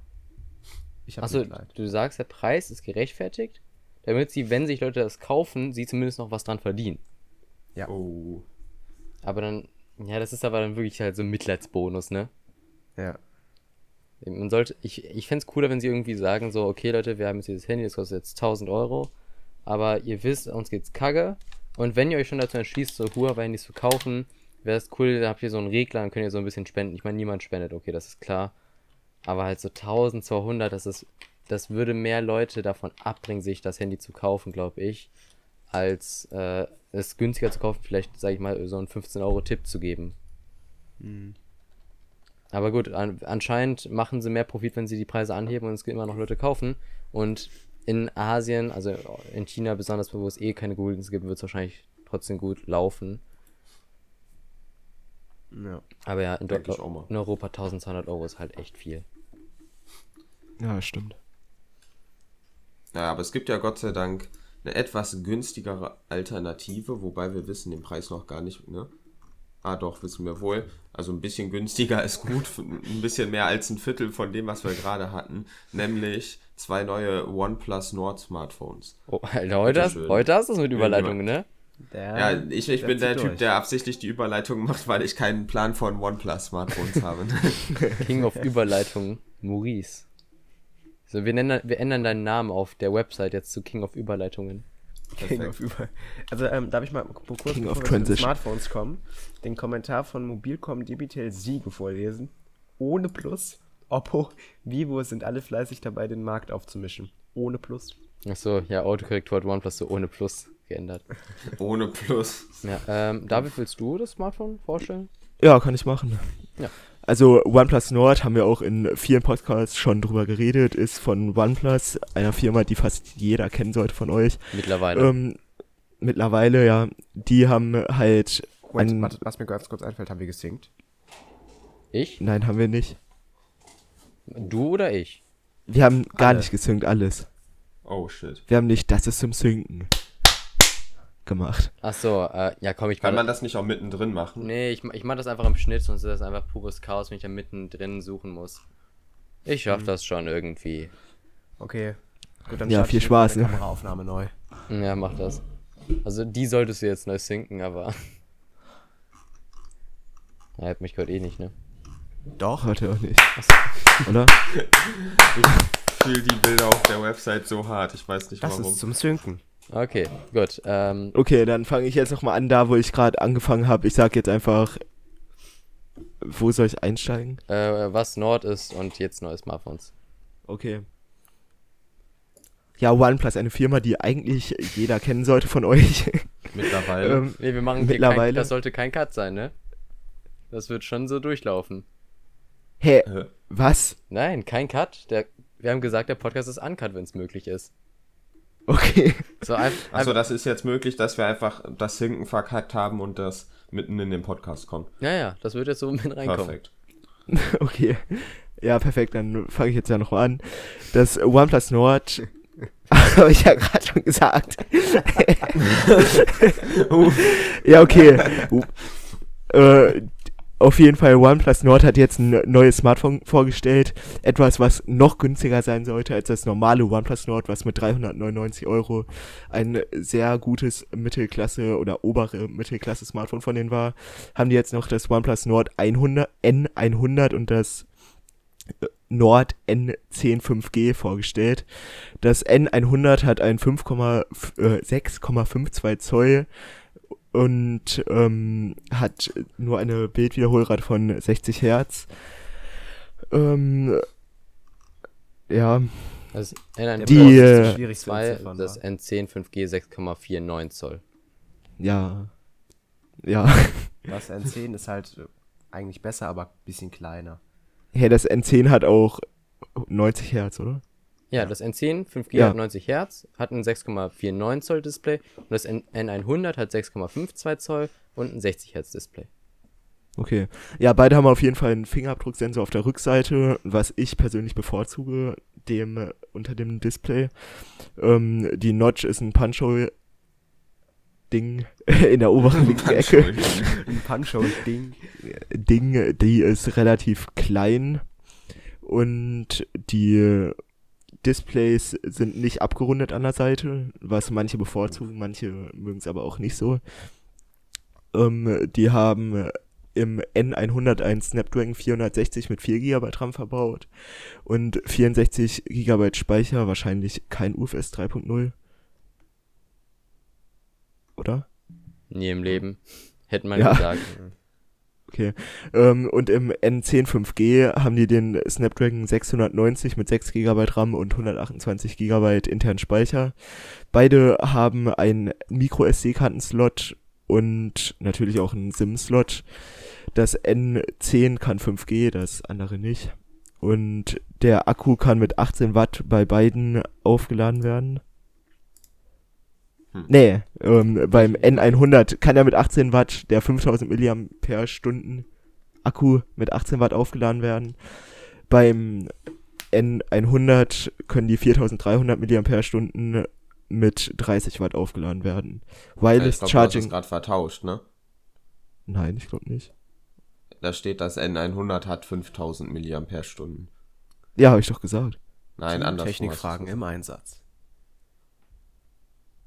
Ich habe Achso, Mitleid. du sagst, der Preis ist gerechtfertigt, damit sie, wenn sich Leute das kaufen, sie zumindest noch was dran verdienen. Ja. Oh. Aber dann, ja, das ist aber dann wirklich halt so ein Mitleidsbonus, ne? Ja. Man sollte, ich, ich fände es cooler, wenn sie irgendwie sagen, so, okay Leute, wir haben jetzt dieses Handy, das kostet jetzt 1000 Euro, aber ihr wisst, uns geht's kacke. Und wenn ihr euch schon dazu entschließt, so Huawei-Handys zu kaufen, wäre es cool, da habt ihr so einen Regler, dann könnt ihr so ein bisschen spenden. Ich meine, niemand spendet, okay, das ist klar. Aber halt so 1200, das ist, das würde mehr Leute davon abbringen, sich das Handy zu kaufen, glaube ich, als äh, es günstiger zu kaufen, vielleicht, sage ich mal, so einen 15-Euro-Tipp zu geben. Aber gut, an, anscheinend machen sie mehr Profit, wenn sie die Preise anheben und es immer noch Leute kaufen. Und in Asien, also in China besonders, wo es eh keine Google-Dienste gibt, wird es wahrscheinlich trotzdem gut laufen. ja. Aber ja, in, in Europa 1200 Euro ist halt echt viel. Ja, stimmt. Ja, aber es gibt ja Gott sei Dank eine etwas günstigere Alternative, wobei wir wissen den Preis noch gar nicht, ne? Ah, doch, wissen wir wohl. Also ein bisschen günstiger ist gut, ein bisschen mehr als ein Viertel von dem, was wir gerade hatten, nämlich zwei neue OnePlus Nord Smartphones. Oh, Alter, heute hast, heute hast du es mit Überleitungen, ne? Der, Ja, ich, ich bin der durch. Typ, der absichtlich die Überleitung macht, weil ich keinen Plan von OnePlus Smartphones habe. King of Überleitungen, Maurice. So, wir, nennen, wir ändern deinen Namen auf der Website jetzt zu King of Überleitungen. King of über. Also, ähm, darf ich mal kurz King bevor of wir zu. Smartphones kommen, den Kommentar von Mobilcom Debitel Siege vorlesen. Ohne Plus. Oppo, Vivo sind alle fleißig dabei, den Markt aufzumischen. Ohne Plus. Achso, ja, Autokorrektur hat OnePlus so ohne Plus geändert. Ohne Plus. Ja, ähm, David, willst du das Smartphone vorstellen? Ja, kann ich machen. Ja. Also OnePlus Nord haben wir auch in vielen Podcasts schon drüber geredet, ist von OnePlus, einer Firma, die fast jeder kennen sollte von euch. Mittlerweile. Ähm, mittlerweile, ja, die haben halt Moment, ein, warte, was mir ganz kurz einfällt, haben wir gesinkt? ich? nein, haben wir nicht. Du oder ich? Wir haben gar Alle. nicht gesynkt, alles. Oh shit. Wir haben nicht, das ist zum Synken gemacht. Ach so, äh, ja komm, ich Kann man das nicht auch mittendrin machen? Nee, ich, ich mach das einfach im Schnitt, sonst ist das einfach pures Chaos, wenn ich da mittendrin suchen muss. Ich schaff das schon irgendwie. Okay. Gut, dann Ja, viel ich Spaß, ne? Kameraaufnahme neu. Ja, mach das. Also die solltest du jetzt neu sinken, aber. Er hat mich gerade eh nicht, ne? Doch. Heute auch nicht. Oder? Ich fühle die Bilder auf der Website so hart, ich weiß nicht Das warum. ist zum Synken. Okay, gut. Ähm, Okay, dann fange ich jetzt nochmal an, da wo ich gerade angefangen habe. Ich sag jetzt einfach, wo soll ich einsteigen? äh, was Nord ist und jetzt neues Smartphones. Okay. Ja, OnePlus, eine Firma, die eigentlich jeder kennen sollte von euch. Mittlerweile. ähm, Nee, wir machen hier kein, Mittlerweile- das sollte kein Cut sein, ne? Das wird schon so durchlaufen. hä, Äh, was? Nein, kein Cut. Der, wir haben gesagt, der Podcast ist uncut, wenn es möglich ist. Okay. So ein, Achso, einfach, das ist jetzt möglich, dass wir einfach das Sinken verkackt haben und das mitten in den Podcast kommt. ja, ja, das wird jetzt so mit reinkommen. Perfekt. Okay. Ja, perfekt, dann fange ich jetzt ja nochmal an. Das OnePlus Nord, habe ich ja gerade schon gesagt. ja, okay. äh, auf jeden Fall, OnePlus Nord hat jetzt ein neues Smartphone vorgestellt. Etwas, was noch günstiger sein sollte als das normale OnePlus Nord, was mit 399 Euro ein sehr gutes Mittelklasse- oder obere Mittelklasse-Smartphone von denen war. Haben die jetzt noch das OnePlus Nord 100, N100 und das äh, Nord N10 5G vorgestellt. Das N100 hat ein 5,f- äh, 6,52 Zoll und ähm, hat nur eine Bildwiederholrate von 60 Hertz. Ähm, ja, Das N1 Die, äh, so schwierig zu 2, entziffern, das wa? N10 5G 6,49 Zoll. ja, ja. Das N10 ist halt eigentlich besser, aber ein bisschen kleiner. Ja, das N10 hat auch 90 Hertz, oder? Ja, das N10 5G Ja. hat 90 Hertz, hat ein 6,49 Zoll Display und das N N100 hat 6,52 Zoll und ein 60 Hertz Display. Okay. Ja, beide haben auf jeden Fall einen Fingerabdrucksensor auf der Rückseite, was ich persönlich bevorzuge, dem unter dem Display. Ähm, die Notch ist ein Punch-Hole Ding in der oberen linken Ecke. Ein Punch-Hole-Ding. Ding, die ist relativ klein und die Displays sind nicht abgerundet an der Seite, was manche bevorzugen, manche mögen es aber auch nicht so. Ähm, die haben im N100 ein Snapdragon 460 mit 4 GB RAM verbaut und 64 GB Speicher, wahrscheinlich kein UFS 3.0. Oder? Nie im Leben. Hätte man Ja. gesagt. Okay. Ähm, und im N10 5G haben die den Snapdragon 690 mit 6 GB RAM und 128 GB internen Speicher. Beide haben einen Micro-SD-Kartenslot und natürlich auch einen SIM-Slot. Das N10 kann 5G, das andere nicht. Und der Akku kann mit 18 Watt bei beiden aufgeladen werden. Hm. Nee, ähm, beim N100 kann er mit 18 Watt der 5000 mAh Akku mit 18 Watt aufgeladen werden. Beim N100 können die 4300 mAh mit 30 Watt aufgeladen werden. ich Wireless glaube, du hast Charging. es gerade vertauscht, ne? Nein, ich glaube nicht. Da steht, das N100 hat 5000 mAh. Ja, habe ich doch gesagt. Nein, anders. Technikfragen im Einsatz.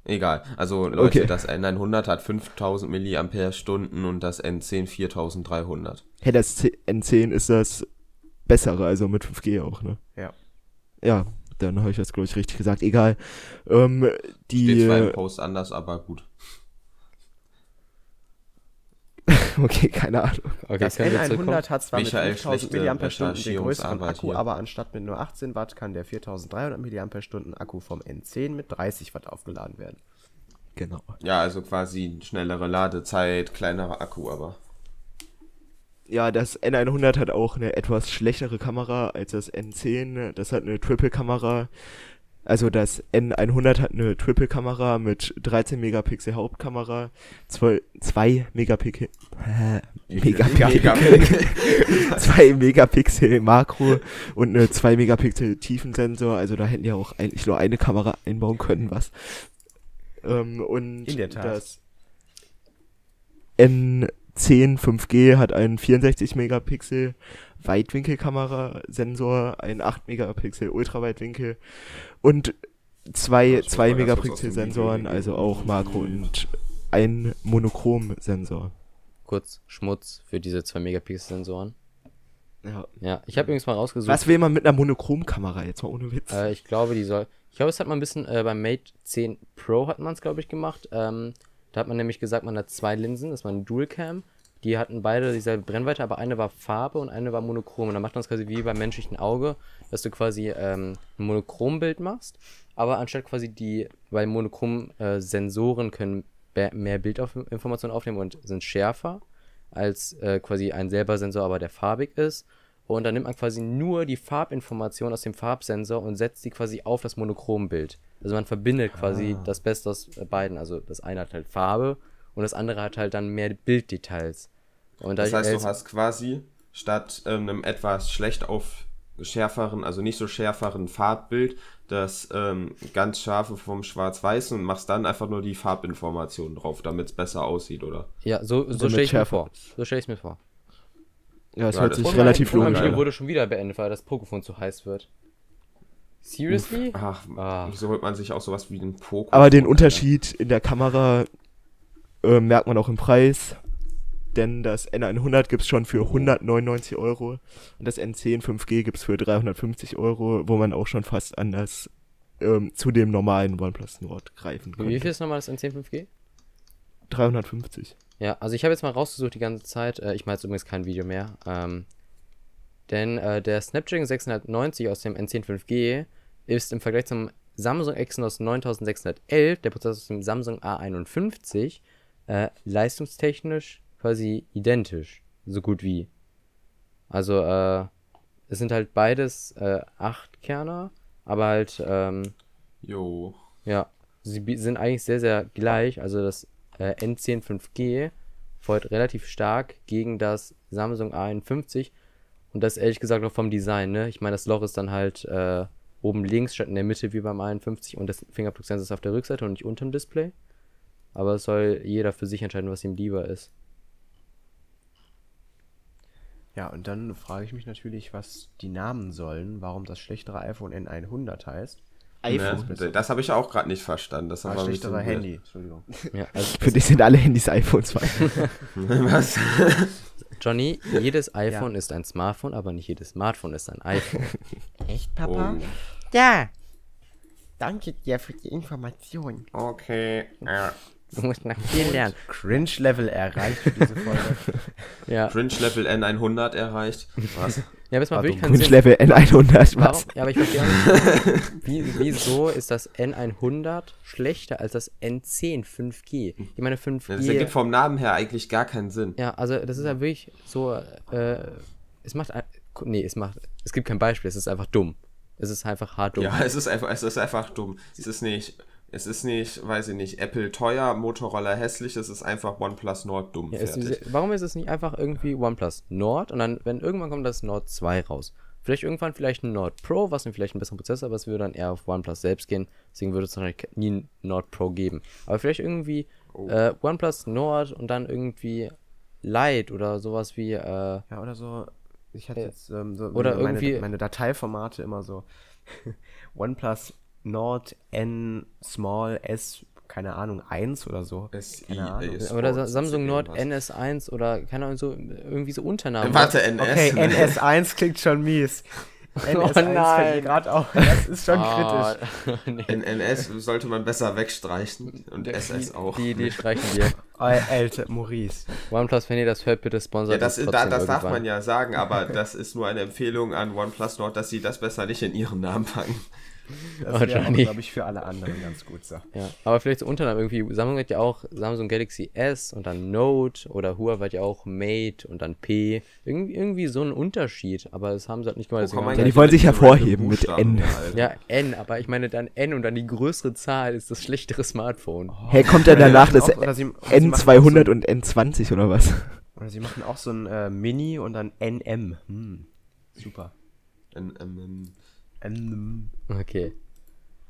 Egal. Also, Leute, Okay. das N100 hat 5000 mAh und das N10 4300. Hey, das C N10 ist das bessere, also mit 5G auch, ne? Ja. Ja, dann habe ich das, glaube ich, richtig gesagt. Egal. Ähm, die. Steht zwar im Post anders, aber gut. okay, keine Ahnung. Okay, Das können wir zurückkommen? N100 hat zwar Michael, mit 5000 schlechte mAh den größeren Akku, hier. aber anstatt mit nur 18 Watt kann der 4300 mAh Akku vom N10 mit 30 Watt aufgeladen werden. Genau. Ja, also quasi schnellere Ladezeit, kleinerer Akku, aber. Ja, das N100 hat auch eine etwas schlechtere Kamera als das N10. Das hat eine Triple-Kamera. Also das N100 hat eine Triple-Kamera mit 13 Megapixel Hauptkamera, 2, 2 Megapixel, äh, Megapixel, 2 Megapixel Makro und eine 2 Megapixel Tiefensensor. Also da hätten die auch eigentlich nur eine Kamera einbauen können, was. Ähm, und In der Tat. das N10 5G hat einen 64 Megapixel Weitwinkelkamera-Sensor, einen 8 Megapixel Ultraweitwinkel und zwei, Ja, ich zwei muss mal ganz kurz aus dem Megapixel-Sensoren, Video also auch Makro und ein Monochrom-Sensor. Kurz Schmutz für diese 2 Megapixel-Sensoren. Ja. Ja, ich habe übrigens mal rausgesucht. Was will man mit einer Monochrom-Kamera jetzt mal ohne Witz? Äh, ich glaube, die soll. Ich glaube, es hat man ein bisschen äh, beim Mate 10 Pro hat man es, glaube ich, gemacht. Ähm, da hat man nämlich gesagt, man hat zwei Linsen, das war eine Dual-Cam. Die hatten beide dieselbe Brennweite, aber eine war Farbe und eine war monochrom. Und dann macht man es quasi wie beim menschlichen Auge, dass du quasi ähm, ein Monochrombild machst, aber anstatt quasi die, weil monochrom äh, Sensoren können mehr Bildinformationen aufnehmen und sind schärfer als äh, quasi ein selber Sensor, aber der farbig ist. Und dann nimmt man quasi nur die Farbinformation aus dem Farbsensor und setzt die quasi auf das Monochrombild. Also man verbindet quasi das Beste aus äh, beiden. Also das eine hat halt Farbe und das andere hat halt dann mehr Bilddetails. Und Das heißt, du hast quasi statt ähm, einem etwas schlecht auf schärferen, also nicht so schärferen Farbbild, das ähm, ganz scharfe vom Schwarz-Weiß und machst dann einfach nur die Farbinformationen drauf, damit es besser aussieht, oder? ja, so, so Damit stelle ich mir vor. So stelle ich mir vor. Ja, es ja, hört das- sich Und relativ mein logisch Video an. wurde schon wieder beendet, weil das Pokémon zu heiß wird. Seriously? Ach, Ah. wieso holt man sich auch sowas wie den Pokémon? Aber den? Unterschied in der Kamera äh, merkt man auch im Preis. Denn das N100 gibt es schon für 199 Euro und das N10 5G gibt es für 350 Euro, wo man auch schon fast an das ähm, zu dem normalen OnePlus Nord greifen Wie könnte. viel ist nochmal das N10 350. Ja, also ich habe jetzt mal rausgesucht die ganze Zeit. Äh, ich mache jetzt übrigens kein Video mehr. Ähm, denn äh, der Snapdragon 690 aus dem N10 5G ist im Vergleich zum Samsung Exynos 9611, der Prozessor aus dem Samsung A51, äh, leistungstechnisch quasi identisch. So gut wie. Also, äh, es sind halt beides äh, 8 Kerner, aber halt, ähm, Jo. ja, sie sind eigentlich sehr, sehr gleich. Also das äh, N10 5G feuert relativ stark gegen das Samsung A51 und das ehrlich gesagt auch vom Design, ne? Ich meine, das Loch ist dann halt äh, oben links statt in der Mitte wie beim A51 und das Fingerabdrucksensor ist auf der Rückseite und nicht unterm Display. Aber es soll jeder für sich entscheiden, was ihm lieber ist. Ja, und dann frage ich mich natürlich, was die Namen sollen, warum das schlechtere iPhone N100 heißt. Ne? Das habe ich auch gerade nicht verstanden. Das Ah, war ein schlechtere bisschen Handy, Entschuldigung. Ja, also Für dich sind alle Handys iPhones. Was? Johnny, jedes iPhone ist ein Smartphone, aber nicht jedes Smartphone ist ein iPhone. Echt, Papa? Oh. Ja. Danke dir für die Information. Okay. Ja. Du musst nach viel lernen. Cringe-Level erreicht für diese Folge. Ja, Cringe Level N100 erreicht. Was? Ja aber es macht wirklich keinen Sinn. Level N100, Warum? was? Ja, aber ich verstehe auch nicht, wie, wieso ist das N100 schlechter als das N10 5G? Ich meine, 5G. Das ergibt vom Namen her eigentlich gar keinen Sinn. ja, also das ist ja wirklich so. Äh, es macht. Nee, es macht. Es gibt kein Beispiel, es ist einfach dumm. Es ist einfach hart dumm. Ja, es ist einfach, es ist einfach dumm. Es ist nicht, es ist nicht, weiß ich nicht, Apple teuer, Motorola hässlich, es ist einfach OnePlus Nord dumm. Ja, es, fertig. warum ist es nicht einfach irgendwie OnePlus Nord und dann, wenn irgendwann kommt das Nord 2 raus? Vielleicht irgendwann vielleicht ein Nord Pro, was dann vielleicht einen besseren Prozessor, aber es würde dann eher auf OnePlus selbst gehen. Deswegen würde es wahrscheinlich nie ein Nord Pro geben. Aber vielleicht irgendwie Oh. äh, OnePlus Nord und dann irgendwie Lite oder sowas wie, äh, Ja, oder so. Ich hatte jetzt ähm, so Oder meine, irgendwie- meine Dateiformate immer so. OnePlus Nord N Small S, keine Ahnung, 1 oder so. Ey, oder Samsung Nord irgendwas. NS1 oder keine Ahnung, so irgendwie so Unternamen. Warte, NS. Okay, NS1 klingt schon mies. NS1 fällt gerade auf. Das ist schon Ah, kritisch. NS sollte man besser wegstreichen und SS auch. Die, die streichen wir. Alter, Maurice. OnePlus, wenn ihr das hört, bitte sponsert Ja, das, da, das darf man ja sagen, aber das ist nur eine Empfehlung an OnePlus Nord, dass sie das besser nicht in ihren Namen packen. Das wäre auch, Wahrscheinlich. glaube ich, für alle anderen ganz gut so. Ja, aber vielleicht so Unternamen irgendwie. Samsung hat ja auch Samsung Galaxy S und dann Note oder Huawei hat ja auch Mate und dann P. Irgendwie, irgendwie so ein Unterschied, aber das haben sie halt nicht gemacht. man sie die wollen sich hervorheben mit N. Ja, N, aber ich meine dann N und dann die größere Zahl ist das schlechtere Smartphone. Hey, kommt dann danach das Auch- oder sie- oder sie machen auch so N200 ein- und N20 oder was? Oder sie machen auch so ein äh, Mini und dann NM. Hm. Super. N- M- NM. Okay.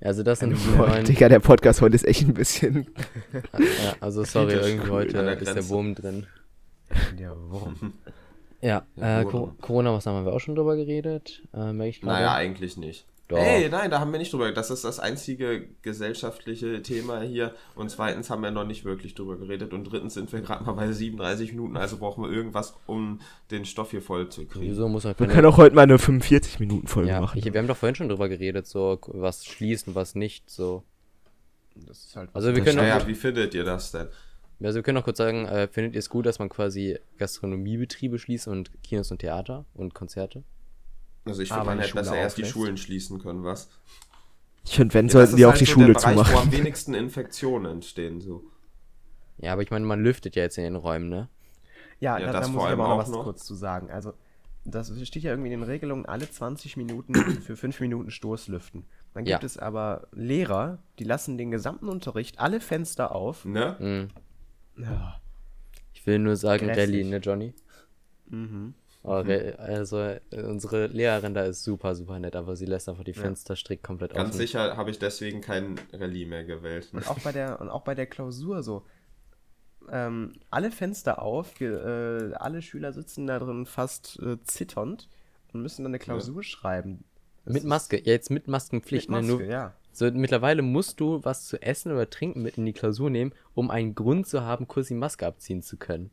Also das sind die neuen. Digga, der Podcast heute ist echt ein bisschen. Ja, also sorry, irgendwie heute der ist der. Wurm drin. Der Wurm. Ja, äh, Corona-Maßnahmen haben wir auch schon drüber geredet. Äh, merke ich gerade. Naja, eigentlich nicht. Doch. Hey, nein, da haben wir nicht drüber. Das ist das einzige gesellschaftliche Thema hier. Und zweitens haben wir noch nicht wirklich drüber geredet. Und drittens sind wir gerade mal bei 37 Minuten. Also brauchen wir irgendwas, um den Stoff hier voll zu kriegen. Wieso muss man Wir keine können auch heute mal eine 45-Minuten-Folge ja, machen. ich, wir haben doch vorhin schon drüber geredet, so was schließen, was nicht, so. Das ist halt Also wir können, Naja, wie findet ihr das denn? also wir können auch kurz sagen, äh, findet ihr es gut, dass man quasi Gastronomiebetriebe schließt und Kinos und Theater und Konzerte? Also ich finde, man hätte besser erst die. Schulen schließen können, was? Ich finde, wenn, Ja, sollten die auch halt die so Schule der Bereich, wo zumachen. am wenigsten Infektionen entstehen, so. Ja, aber ich meine, man lüftet ja jetzt in den Räumen, ne? Ja, Ja, da, das da muss ich aber noch auch was noch. kurz zu sagen. Also, das steht ja irgendwie in den Regelungen, alle 20 Minuten für 5 Minuten Stoßlüften. Dann gibt Ja. es aber Lehrer, die lassen den gesamten Unterricht alle Fenster auf. Ne? Mhm. Ja. Ich will nur sagen, Grässlich. Rallye, ne, Johnny? Mhm. Oh, Re- also, unsere Lehrerin da ist super, super nett, aber sie lässt einfach die Fenster strikt komplett Ganz offen. sicher habe ich deswegen kein Rallye mehr gewählt. Und auch bei der, und auch bei der Klausur so. Ähm, alle Fenster auf, ge, äh, alle Schüler sitzen da drin fast äh, zitternd und müssen dann eine Klausur schreiben. Das Mit Maske, ja, jetzt mit Maskenpflicht, Mit ne? Maske, Nur, ja. so, mittlerweile musst du was zu essen oder trinken mit in die Klausur nehmen, um einen Grund zu haben, kurz die Maske abziehen zu können.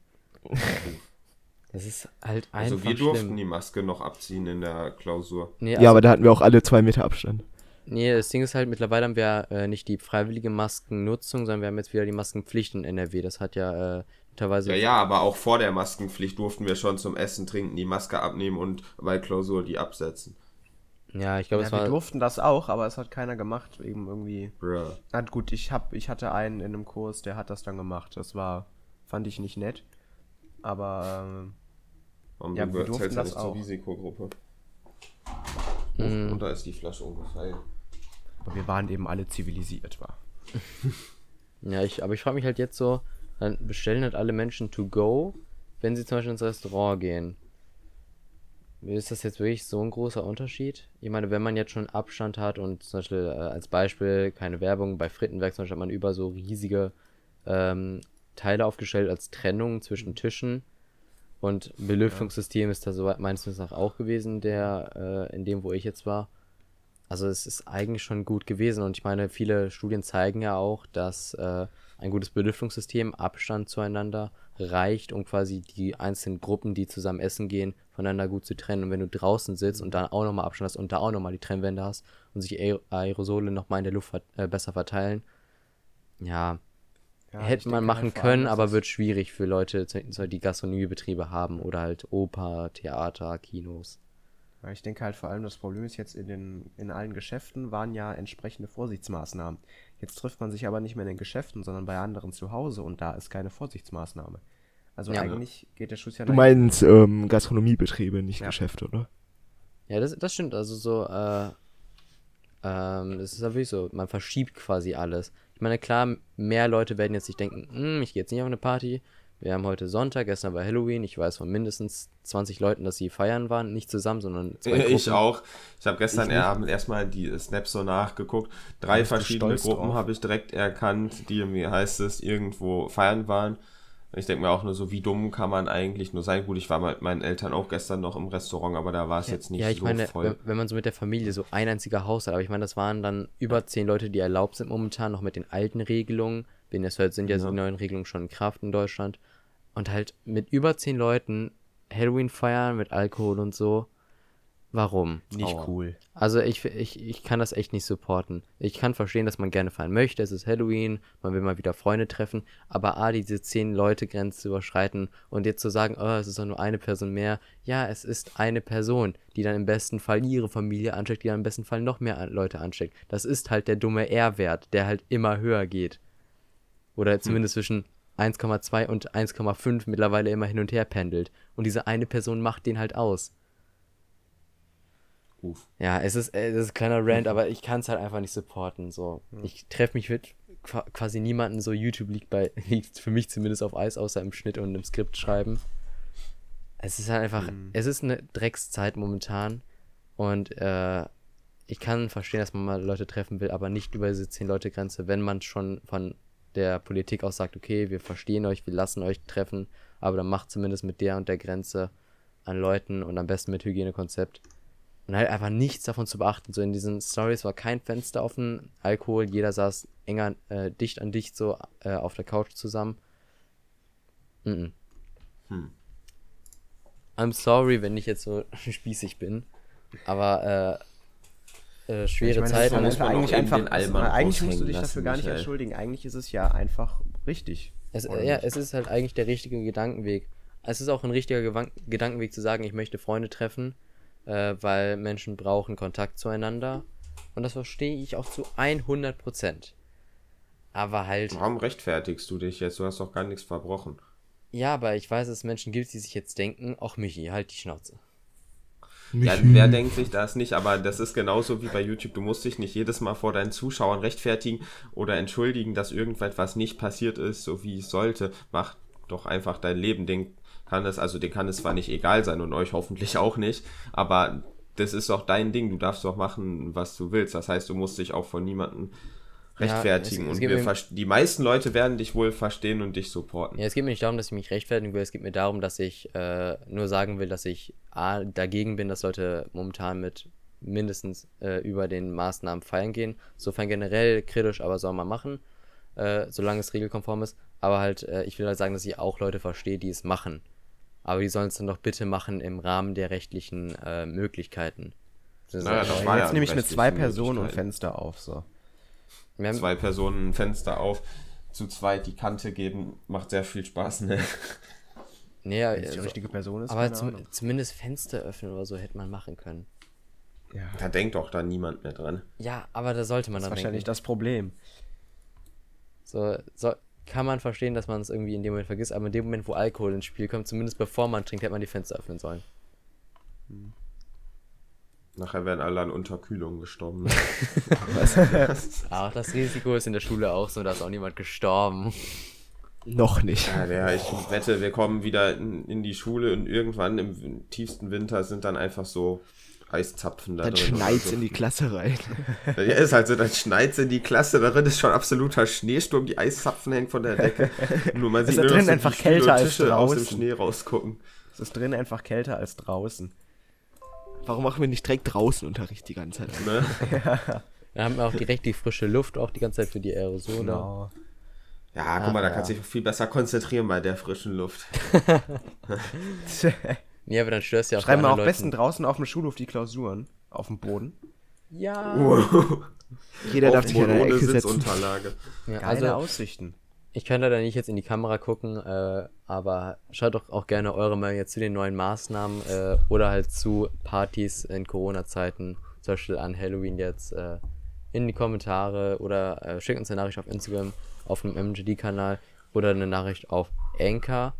Das ist halt einfach Also wir durften schlimm. die Maske noch abziehen in der Klausur. Nee, Ja, also, aber da hatten wir auch alle zwei Meter Abstand. nee, das Ding ist halt, mittlerweile haben wir äh, nicht die freiwillige Maskennutzung, sondern wir haben jetzt wieder die Maskenpflicht in NRW. Das hat ja äh, teilweise Ja, ja, aber auch vor der Maskenpflicht durften wir schon zum Essen, Trinken die Maske abnehmen und bei Klausur die absetzen. Ja, ich glaube, Ja, es wir war. durften das auch, aber es hat keiner gemacht. Eben irgendwie. Bruh. Na gut, ich hab, ich hatte einen in einem Kurs, der hat das dann gemacht. Das war, fand ich nicht nett. Aber ähm, Warum Ja, wir zählst das nicht zur auch. Risikogruppe? Mhm. Und da ist die Flasche umgefallen. aber wir waren eben alle zivilisiert, war. Ja, ich, aber ich frage mich halt jetzt so, dann bestellen halt alle Menschen to go, wenn sie zum Beispiel ins Restaurant gehen. Ist das jetzt wirklich so ein großer Unterschied? Ich meine, wenn man jetzt schon Abstand hat und zum Beispiel äh, als Beispiel keine Werbung, bei Frittenwerk zum Beispiel hat man über so riesige ähm, Teile aufgestellt als Trennung zwischen Tischen und Belüftungssystem ist da soweit meines Wissens auch gewesen, der äh, in dem, wo ich jetzt war. Also es ist eigentlich schon gut gewesen und ich meine, viele Studien zeigen ja auch, dass äh, ein gutes Belüftungssystem, Abstand zueinander reicht, um quasi die einzelnen Gruppen, die zusammen essen gehen, voneinander gut zu trennen. Und wenn du draußen sitzt und dann auch nochmal Abstand hast und da auch nochmal die Trennwände hast und sich Aer Aerosole nochmal in der Luft äh, besser verteilen, ja, Ja, hätte man machen können, aber wird schwierig für Leute, die Gastronomiebetriebe haben oder halt Oper, Theater, Kinos. Ich denke halt vor allem, das Problem ist jetzt in den in allen Geschäften waren ja entsprechende Vorsichtsmaßnahmen. Jetzt trifft man sich aber nicht mehr in den Geschäften, sondern bei anderen zu Hause und da ist keine Vorsichtsmaßnahme. Also Ja. eigentlich geht der Schuss ja Du meinst ähm, Gastronomiebetriebe, nicht Ja. Geschäfte, oder? Ja, das, das stimmt. Also so, äh, ähm, es ist ja wirklich so, man verschiebt quasi alles. Ich meine, klar, mehr Leute werden jetzt nicht denken, hm, ich gehe jetzt nicht auf eine Party. Wir haben heute Sonntag, gestern war Halloween. Ich weiß von mindestens 20 Leuten, dass sie feiern waren. Nicht zusammen, sondern zwei Ich Gruppen. auch. Ich habe gestern Ich. Abend erstmal die Snaps so nachgeguckt. Drei verschiedene Gruppen habe ich direkt erkannt, die, wie heißt es, irgendwo feiern waren. Ich denke mir auch nur so, wie dumm kann man eigentlich nur sein? Gut, ich war mit meinen Eltern auch gestern noch im Restaurant, aber da war es jetzt nicht ja, ich so meine, voll. wenn, wenn man so mit der Familie so ein einziger Haushalt, aber ich meine, das waren dann über zehn Leute, die erlaubt sind momentan, noch mit den alten Regelungen. Wenn es hört, sind ja, Ja. die neuen Regelungen schon in Kraft in Deutschland. Und halt mit über zehn Leuten Halloween feiern mit Alkohol und so. Warum? Nicht Aua. cool. Also ich, ich, ich kann das echt nicht supporten. Ich kann verstehen, dass man gerne feiern möchte. Es ist Halloween, man will mal wieder Freunde treffen. Aber A, diese 10-Leute-Grenze zu überschreiten und jetzt zu sagen, oh, es ist doch nur eine Person mehr. Ja, es ist eine Person, die dann im besten Fall ihre Familie ansteckt, die dann im besten Fall noch mehr Leute ansteckt. Das ist halt der dumme R-Wert, der halt immer höher geht. Oder zumindest zwischen 1,2 und 1,5 mittlerweile immer hin und her pendelt. Und diese eine Person macht den halt aus. Uff. Ja, es ist, äh, das ist ein kleiner Rant, aber ich kann es halt einfach nicht supporten. So. Ich treffe mich mit qua- quasi niemanden, so YouTube liegt bei, liegt für mich zumindest auf Eis, außer im Schnitt und im Skript schreiben. Es ist halt einfach, es ist eine Dreckszeit momentan und äh, ich kann verstehen, dass man mal Leute treffen will, aber nicht über diese 10-Leute-Grenze, wenn man schon von der Politik aus sagt, okay, wir verstehen euch, wir lassen euch treffen, aber dann macht zumindest mit der und der Grenze an Leuten und am besten mit Hygienekonzept. Und halt einfach nichts davon zu beachten. So in diesen Stories war kein Fenster offen, Alkohol, jeder saß enger, äh, dicht an dicht so äh, auf der Couch zusammen. Mhm. Hm. I'm sorry, wenn ich jetzt so spießig bin, aber äh, äh, schwere Ich meine, Zeiten. man das ist muss man eigentlich einfach, Allmann eigentlich musst du dich dafür lassen, gar nicht Michael. entschuldigen. Eigentlich ist es ja einfach richtig. Es, ja, nicht? es ist halt eigentlich der richtige Gedankenweg. Es ist auch ein richtiger Gewan Gedankenweg zu sagen, ich möchte Freunde treffen, äh, weil Menschen brauchen Kontakt zueinander. Und das verstehe ich auch zu 100 Prozent. Aber halt, Warum rechtfertigst du dich jetzt? Du hast doch gar nichts verbrochen. ja, aber ich weiß, dass es Menschen gibt, die sich jetzt denken, ach Michi, halt die Schnauze. Ja, wer denkt sich das nicht? Aber das ist genauso wie bei YouTube. Du musst dich nicht jedes Mal vor deinen Zuschauern rechtfertigen oder entschuldigen, dass irgendetwas nicht passiert ist, so wie es sollte. Mach doch einfach dein Leben. Den kann es, also den kann es zwar nicht egal sein und euch hoffentlich auch nicht, aber das ist doch dein Ding. Du darfst doch machen, was du willst. Das heißt, du musst dich auch von niemandem Ja, rechtfertigen. es- es und die meisten Leute werden dich wohl verstehen und dich supporten. Ja, es geht mir nicht darum, dass ich mich rechtfertigen will, es geht mir darum, dass ich äh, nur sagen will, dass ich A, dagegen bin, dass Leute momentan mit mindestens äh, über den Maßnahmen feiern gehen. Sofern generell kritisch, aber soll man machen, äh, solange es regelkonform ist. Aber halt, äh, ich will halt sagen, dass ich auch Leute verstehe, die es machen. Aber die sollen es dann doch bitte machen im Rahmen der rechtlichen äh, Möglichkeiten. Das ist Naja, ja- das war ja jetzt nehme ich mit zwei Personen und Möglichkeiten. Fenster auf. So. Zwei Personen ein Fenster auf, zu zweit die Kante geben, macht sehr viel Spaß, ne? nee, ja, Wenn es die also, richtige Person ist. aber zum, zumindest Fenster öffnen oder so hätte man machen können. ja, Da denkt doch da niemand mehr dran. Ja, aber da sollte man das ist dann wahrscheinlich denken. das Problem. So, so kann man verstehen, dass man es irgendwie in dem Moment vergisst, aber in dem Moment, wo Alkohol ins Spiel kommt, zumindest bevor man trinkt, hätte man die Fenster öffnen sollen. Nachher werden alle an Unterkühlung gestorben. Ach, das Risiko ist in der Schule auch so, da ist auch niemand gestorben. Noch nicht. ja, der, ich wette, wir kommen wieder in, in die Schule und irgendwann im tiefsten Winter sind dann einfach so Eiszapfen da Dann drin. oder schneit's so. in die Klasse rein. Ja, ist halt so, dann schneit's in die Klasse, darin ist schon absoluter Schneesturm, die Eiszapfen hängen von der Decke. Nur man sieht da nur drin so einfach Stühle kälter als Tische aus dem draußen. Schnee rausgucken. Es ist drin einfach kälter als draußen. Warum machen wir nicht direkt draußen Unterricht die ganze Zeit? Ne? Da haben wir auch direkt die frische Luft, auch die ganze Zeit für die Aerosole. Genau. Ja, guck mal, da ja. kannst du dich viel besser konzentrieren bei der frischen Luft. Nee, aber dann störst du ja auch Schreiben wir auch anderen besten Leuten. draußen auf dem Schulhof die Klausuren. Auf dem Boden. Ja. Jeder darf Auf sich in eine ohne Ecke setzen. Sitzunterlage. ja Geile also, Aussichten. ich kann leider nicht jetzt in die Kamera gucken, äh, aber schaut doch auch gerne eure Meinung jetzt zu den neuen Maßnahmen äh, oder halt zu Partys in Corona-Zeiten, zum Beispiel an Halloween jetzt, äh, in die Kommentare oder äh, schickt uns eine Nachricht auf Instagram, auf dem MGD-Kanal oder eine Nachricht auf Anchor.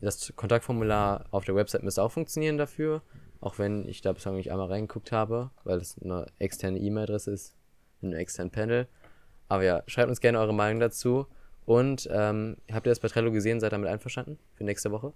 Das Kontaktformular auf der Website müsste auch funktionieren dafür, auch wenn ich da bislang nicht einmal reingeguckt habe, weil es eine externe E-Mail-Adresse ist, in einem externen Panel. Aber ja, schreibt uns gerne eure Meinung dazu. Und ähm, habt ihr das bei Trello gesehen? Seid ihr damit einverstanden für nächste Woche?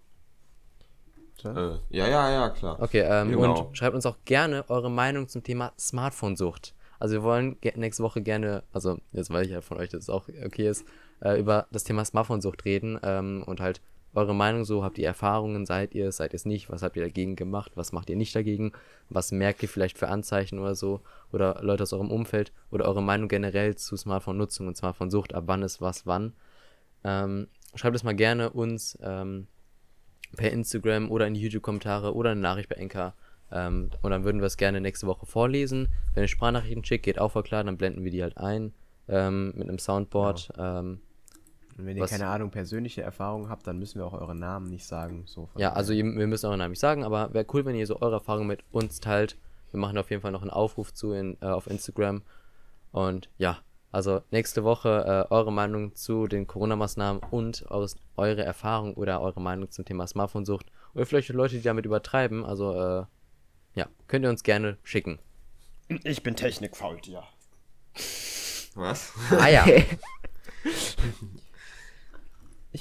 Äh, ja, ja, ja, klar. Okay, ähm, Genau. und schreibt uns auch gerne eure Meinung zum Thema Smartphone-Sucht. Also wir wollen nächste Woche gerne, also jetzt weiß ich ja von euch, dass es auch okay ist, äh, über das Thema Smartphone-Sucht reden ähm, und halt eure Meinung so, habt ihr Erfahrungen, seid ihr es, seid ihr es nicht, was habt ihr dagegen gemacht, was macht ihr nicht dagegen, was merkt ihr vielleicht für Anzeichen oder so, oder Leute aus eurem Umfeld, oder eure Meinung generell zu Smartphone-Nutzung und Smartphone-Sucht, ab wann ist was wann. Ähm, schreibt es mal gerne uns ähm, per Instagram oder in die YouTube-Kommentare oder eine Nachricht bei Enka. Ähm, und dann würden wir es gerne nächste Woche vorlesen. Wenn ihr Sprachnachrichten schickt, geht auch voll klar, dann blenden wir die halt ein ähm, mit einem Soundboard. Ähm, Und wenn ihr Was- keine Ahnung, persönliche Erfahrungen habt, dann müssen wir auch eure Namen nicht sagen. So von ja, also ihr, wir müssen euren Namen nicht sagen, aber wäre cool, wenn ihr so eure Erfahrungen mit uns teilt. Wir machen auf jeden Fall noch einen Aufruf zu in, äh, auf Instagram. Und ja, also nächste Woche äh, eure Meinung zu den Corona-Maßnahmen und aus, eure Erfahrung oder eure Meinung zum Thema Smartphone-Sucht. Oder vielleicht Leute, die damit übertreiben. Also äh, ja, könnt ihr uns gerne schicken. Ich bin Technikfaultier. Was? Ah ja.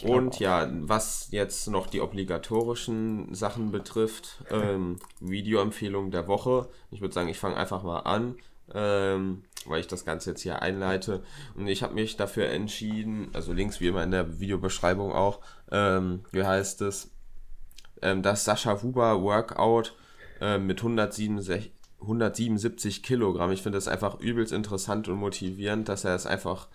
Und auch. ja, was jetzt noch die obligatorischen Sachen betrifft, ähm, Videoempfehlung der Woche. Ich würde sagen, ich fange einfach mal an, ähm, weil ich das Ganze jetzt hier einleite. Und ich habe mich dafür entschieden, also links wie immer in der Videobeschreibung auch, ähm, wie heißt es, ähm, das Sascha Huber Workout ähm, mit 167, 177 Kilogramm. Ich finde das einfach übelst interessant und motivierend, dass er es einfach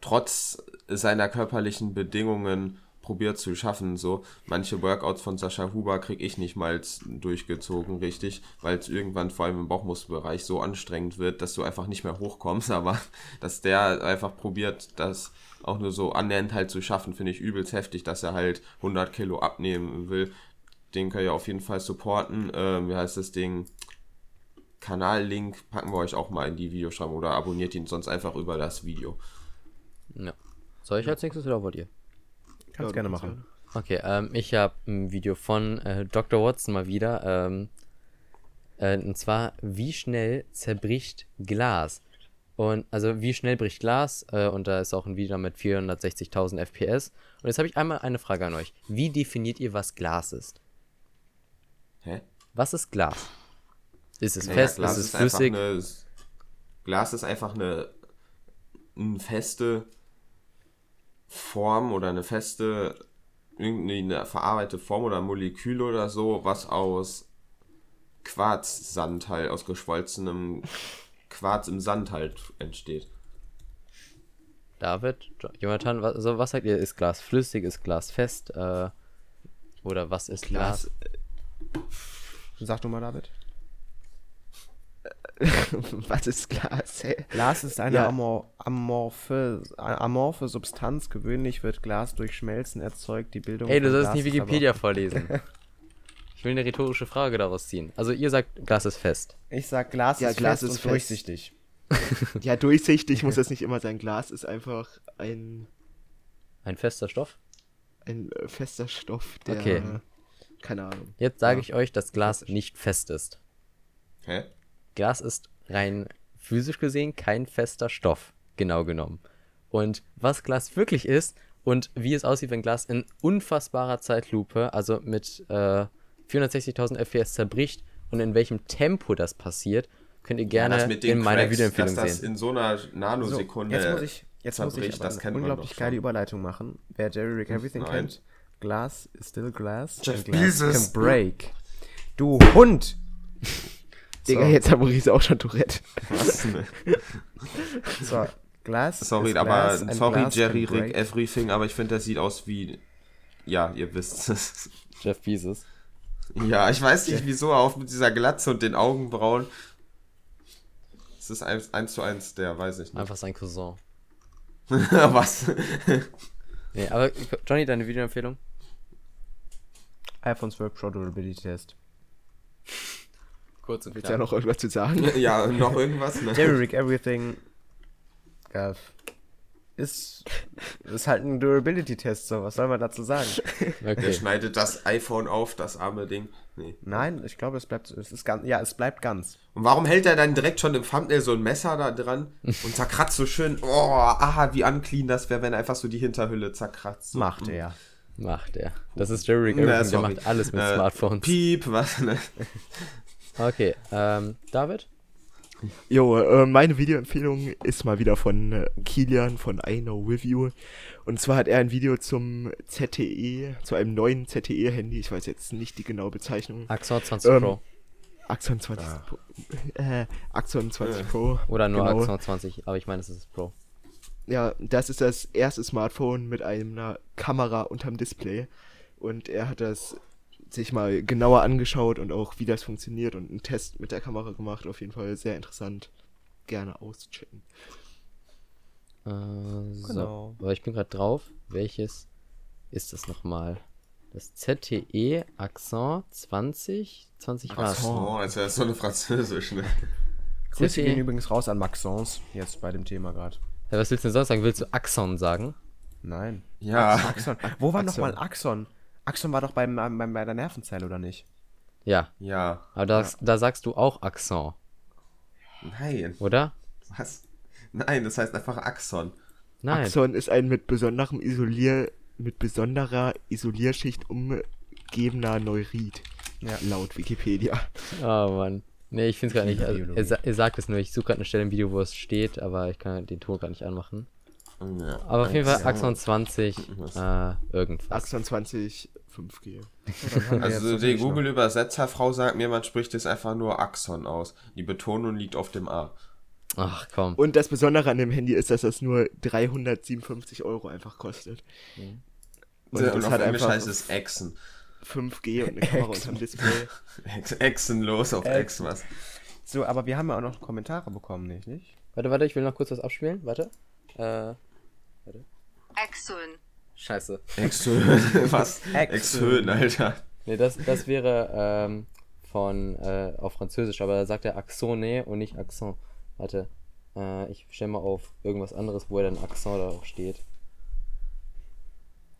trotz seiner körperlichen Bedingungen probiert zu schaffen. So manche Workouts von Sascha Huber kriege ich nicht mal durchgezogen, richtig, weil es irgendwann vor allem im Bauchmuskelbereich so anstrengend wird, dass du einfach nicht mehr hochkommst. Aber dass der einfach probiert, das auch nur so annähernd halt zu schaffen, finde ich übelst heftig, dass er halt 100 Kilo abnehmen will. Den könnt ihr auf jeden Fall supporten. Ähm, wie heißt das Ding? Kanallink packen wir euch auch mal in die Videoschreibung oder abonniert ihn sonst einfach über das Video. Ja. Soll ich als nächstes oder wollt ihr? Kannst gerne machen. Okay, ähm, ich habe ein Video von äh, Dr. Watson mal wieder. Ähm, äh, und zwar, wie schnell zerbricht Glas? Und also, wie schnell bricht Glas? Äh, und da ist auch ein Video mit 460.000 FPS. Und jetzt habe ich einmal eine Frage an euch. Wie definiert ihr, was Glas ist? Hä? Was ist Glas? Ist es Naja, fest? Glas ist es flüssig? Eine, Glas ist einfach eine, eine feste Form oder eine feste, irgendeine verarbeitete Form oder Molekül oder so, was aus Quarzsand halt, aus geschmolzenem Quarz im Sand halt entsteht. David, Jo- Jonathan, was, also, was sagt ihr? Ist Glas flüssig? Ist Glas fest? Äh, oder was ist Glas? Sag du mal, David. Was ist Glas? Hä? Glas ist eine Ja. amor amorphe, amorphe Substanz. Gewöhnlich wird Glas durch Schmelzen erzeugt. Die Bildung Ey, du sollst nicht Wikipedia vorlesen. Ich will eine rhetorische Frage daraus ziehen. Also ihr sagt, Glas ist fest. Ich sag, Glas Ja, ist Glas fest ist und fest. durchsichtig. Ja, durchsichtig muss das nicht immer sein. Glas ist einfach ein, Ein fester Stoff? ein äh, fester Stoff, der. Okay. Keine Ahnung. Jetzt sage ich euch, dass Glas nicht fest ist. Hä? Glas ist rein physisch gesehen kein fester Stoff, genau genommen. Und was Glas wirklich ist und wie es aussieht, wenn Glas in unfassbarer Zeitlupe, also mit äh, 460.000 FPS zerbricht und in welchem Tempo das passiert, könnt ihr gerne den in meiner Cracks, Videoempfehlung dass das sehen. in so einer So, Nanosekunde jetzt muss ich, jetzt muss ich das eine unglaublich geile schon. Überleitung machen. Wer Jerry Rick Everything Nein. kennt, Glass is still glass. Jeff glass Bezos. can break. Du Hund! Digga, So. jetzt hat Maurice auch schon Tourette. Was? Ne? So, Glass Sorry, aber glass and sorry, Jerry, Rick, break. Everything, aber ich finde, das sieht aus wie. Ja, ihr wisst es. Jeff Bezos. Ja, ich weiß nicht wieso, auch mit dieser Glatze und den Augenbrauen. Es ist eins, eins zu eins, der weiß ich nicht. Einfach sein Cousin. Was? Nee, aber Johnny, deine Videoempfehlung? iPhone 12 Pro Durability Test. Kurz und Willst du ja noch irgendwas zu sagen? ja, noch irgendwas? Ne? Jerry Rick Everything. Ja, ist, ist halt ein Durability Test, so. Was soll man dazu sagen? Der Okay. schneidet das iPhone auf, das arme Ding. Nee. Nein, ich glaube, es bleibt, es ist ganz, ja, es bleibt ganz. Und warum hält er dann direkt schon im Thumbnail so ein Messer da dran und zerkratzt so schön? Oh, aha, wie unclean das wäre, wenn er einfach so die Hinterhülle zerkratzt. So. Macht er. Macht er. Das ist Jerry Rick Na, Everything, der macht alles mit Äh, Smartphones. Piep, was? Ne? Okay, ähm, David? Jo, äh, meine Videoempfehlung ist mal wieder von äh, Kilian von I Know With You. Und zwar hat er ein Video zum ZTE, zu einem neuen ZTE-Handy. Ich weiß jetzt nicht die genaue Bezeichnung. Axon 20 Ähm, Pro. Axon 20 Pro. Äh, Axon 20 Pro. Oder nur genau. Axon 20, aber ich meine, es ist Pro. Ja, das ist das erste Smartphone mit einer Kamera unterm Display. Und er hat das sich mal genauer angeschaut und auch wie das funktioniert und einen Test mit der Kamera gemacht. Auf jeden Fall sehr interessant. Gerne auschecken. Äh, so. Genau. Aber ich bin gerade drauf. Welches ist das nochmal? Das ZTE Accent 20? 20 was? Als wäre es so eine französische. Ne? Grüße ZTE. gehen übrigens raus an Maxence, jetzt bei dem Thema gerade. Ja, was willst du denn sonst sagen? Willst du Axon sagen? Nein. Ja. Axon. Wo war Axon. nochmal Axon? Axon war doch beim, beim, bei der Nervenzelle, oder nicht? Ja. Ja. Aber da, da sagst du auch Accent, Nein. oder? Was? Nein, das heißt einfach Axon. Nein. Axon ist ein mit besonderem Isolier, mit besonderer Isolierschicht umgebener Neurit. Ja. Laut Wikipedia. Oh Mann. Nee, ich finde es gar nicht. Also, er, er sagt es nur. Ich suche gerade eine Stelle im Video, wo es steht, aber ich kann den Ton gar nicht anmachen. Ja. Aber auf jeden Fall Axon. Axon 20, Was? äh, irgendwas. Axon 20 5G. Also die Google-Übersetzerfrau sagt mir, man spricht es einfach nur Axon aus. Die Betonung liegt auf dem A. Ach komm. Und das Besondere an dem Handy ist, dass das nur 357 Euro einfach kostet. Und, Und, das auf hat Englisch heißt es Exen. 5G und eine Kamera unterm Display. Ex Exen los auf Ex was. So, aber wir haben ja auch noch Kommentare bekommen, nicht? nicht? Warte, warte, ich will noch kurz was abspielen. Warte. Äh, Axon. scheiße. Exhöhen. was? Exhöhen, Alter. Nee, das, das wäre ähm, von, äh, auf Französisch, aber da sagt er Axone und nicht Accent. Warte. Äh, ich stelle mal auf irgendwas anderes, wo er dann Accent da auch steht.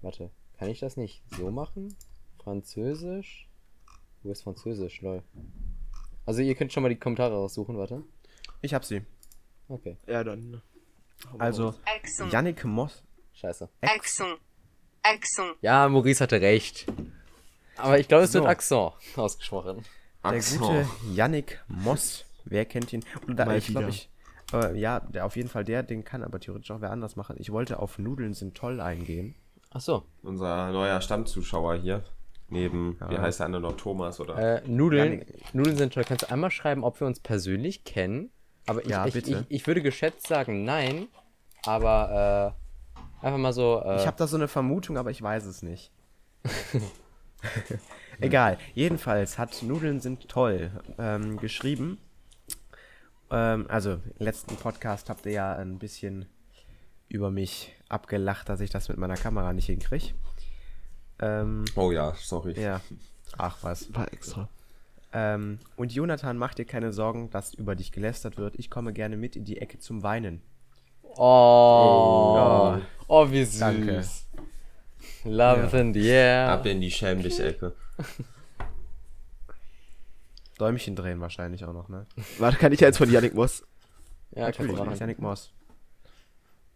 Warte. Kann ich das nicht so machen? Französisch? Wo ist Französisch, lol? Also ihr könnt schon mal die Kommentare raussuchen, warte. Ich hab sie. Okay, Ja, dann. Mal Also. Axon. Yannick Moss. scheiße. Axon. Axon. Ja, Maurice hatte recht. Aber ich glaube, es So. wird Accent ausgesprochen. Der Axon. gute Yannick Moss. Wer kennt ihn? Und da, Mal ich glaube wieder. ich. Äh, ja, der auf jeden Fall der, den kann aber theoretisch auch wer anders machen. Ich wollte auf Nudeln sind toll eingehen. Ach so. Unser neuer Stammzuschauer hier. Neben, wie Ja. heißt der andere noch? Thomas oder? Äh, Nudeln, Nudeln sind toll. Kannst du einmal schreiben, ob wir uns persönlich kennen? Aber ich, Ja, ich, bitte. ich, ich würde geschätzt sagen, nein. Aber äh, einfach mal so. Äh, Ich habe da so eine Vermutung, aber ich weiß es nicht. Egal. Jedenfalls hat Nudeln sind toll ähm, geschrieben. Ähm, also, im letzten Podcast habt ihr ja ein bisschen über mich abgelacht, dass ich das mit meiner Kamera nicht hinkriege. Ähm, oh ja, sorry. ja. Ach was. War extra. Ähm, und Jonathan, mach dir keine Sorgen, dass über dich gelästert wird. Ich komme gerne mit in die Ecke zum Weinen. oh, oh, wie süß. Danke. Love in the air. Ab in die Schäm dich Ecke. Däumchen drehen wahrscheinlich auch noch, ne? Warte, kann ich jetzt von Yannick Moss? Ja, kannst du Natürlich, macht Yannick Moss.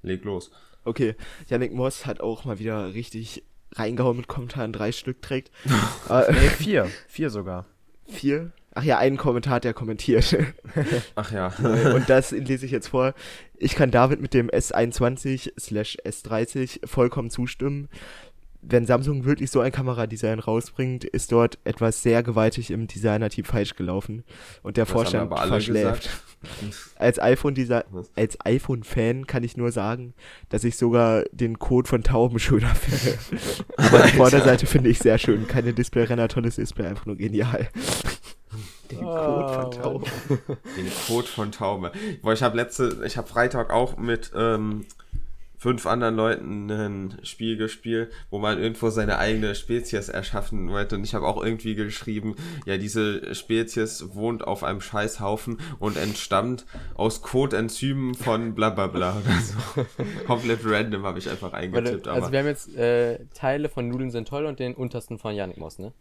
Leg los. Okay, Yannick Moss hat auch mal wieder richtig reingehauen mit Kommentaren, drei Stück trägt. äh, Nee, vier. Vier sogar. Vier? Ach ja, einen Kommentar hat er kommentiert. Ach ja. Und das lese ich jetzt vor. Ich kann David mit dem S21 slash S30 vollkommen zustimmen. Wenn Samsung wirklich so ein Kameradesign rausbringt, ist dort etwas sehr gewaltig im Designer-Team falsch gelaufen. Und der Das haben Vorstand aber alle verschläft. gesagt. Als iPhone iPhone-Fan kann ich nur sagen, dass ich sogar den Code von Tauben schöner finde. Aber die Vorderseite finde ich sehr schön. Keine Display-Renner, tolles Display, einfach nur genial. Den Code von Tauben. Den Code von Taube. Boah, ich habe letzte, ich habe Freitag auch mit ähm, fünf anderen Leuten ein Spiel gespielt, wo man irgendwo seine eigene Spezies erschaffen wollte. Und ich habe auch irgendwie geschrieben, ja, diese Spezies wohnt auf einem Scheißhaufen und entstammt aus Codenzymen von bla bla bla oder so. Komplett random habe ich einfach eingetippt, also aber wir haben jetzt äh, Teile von Nudeln sind toll und den untersten von Yannick Moss, ne?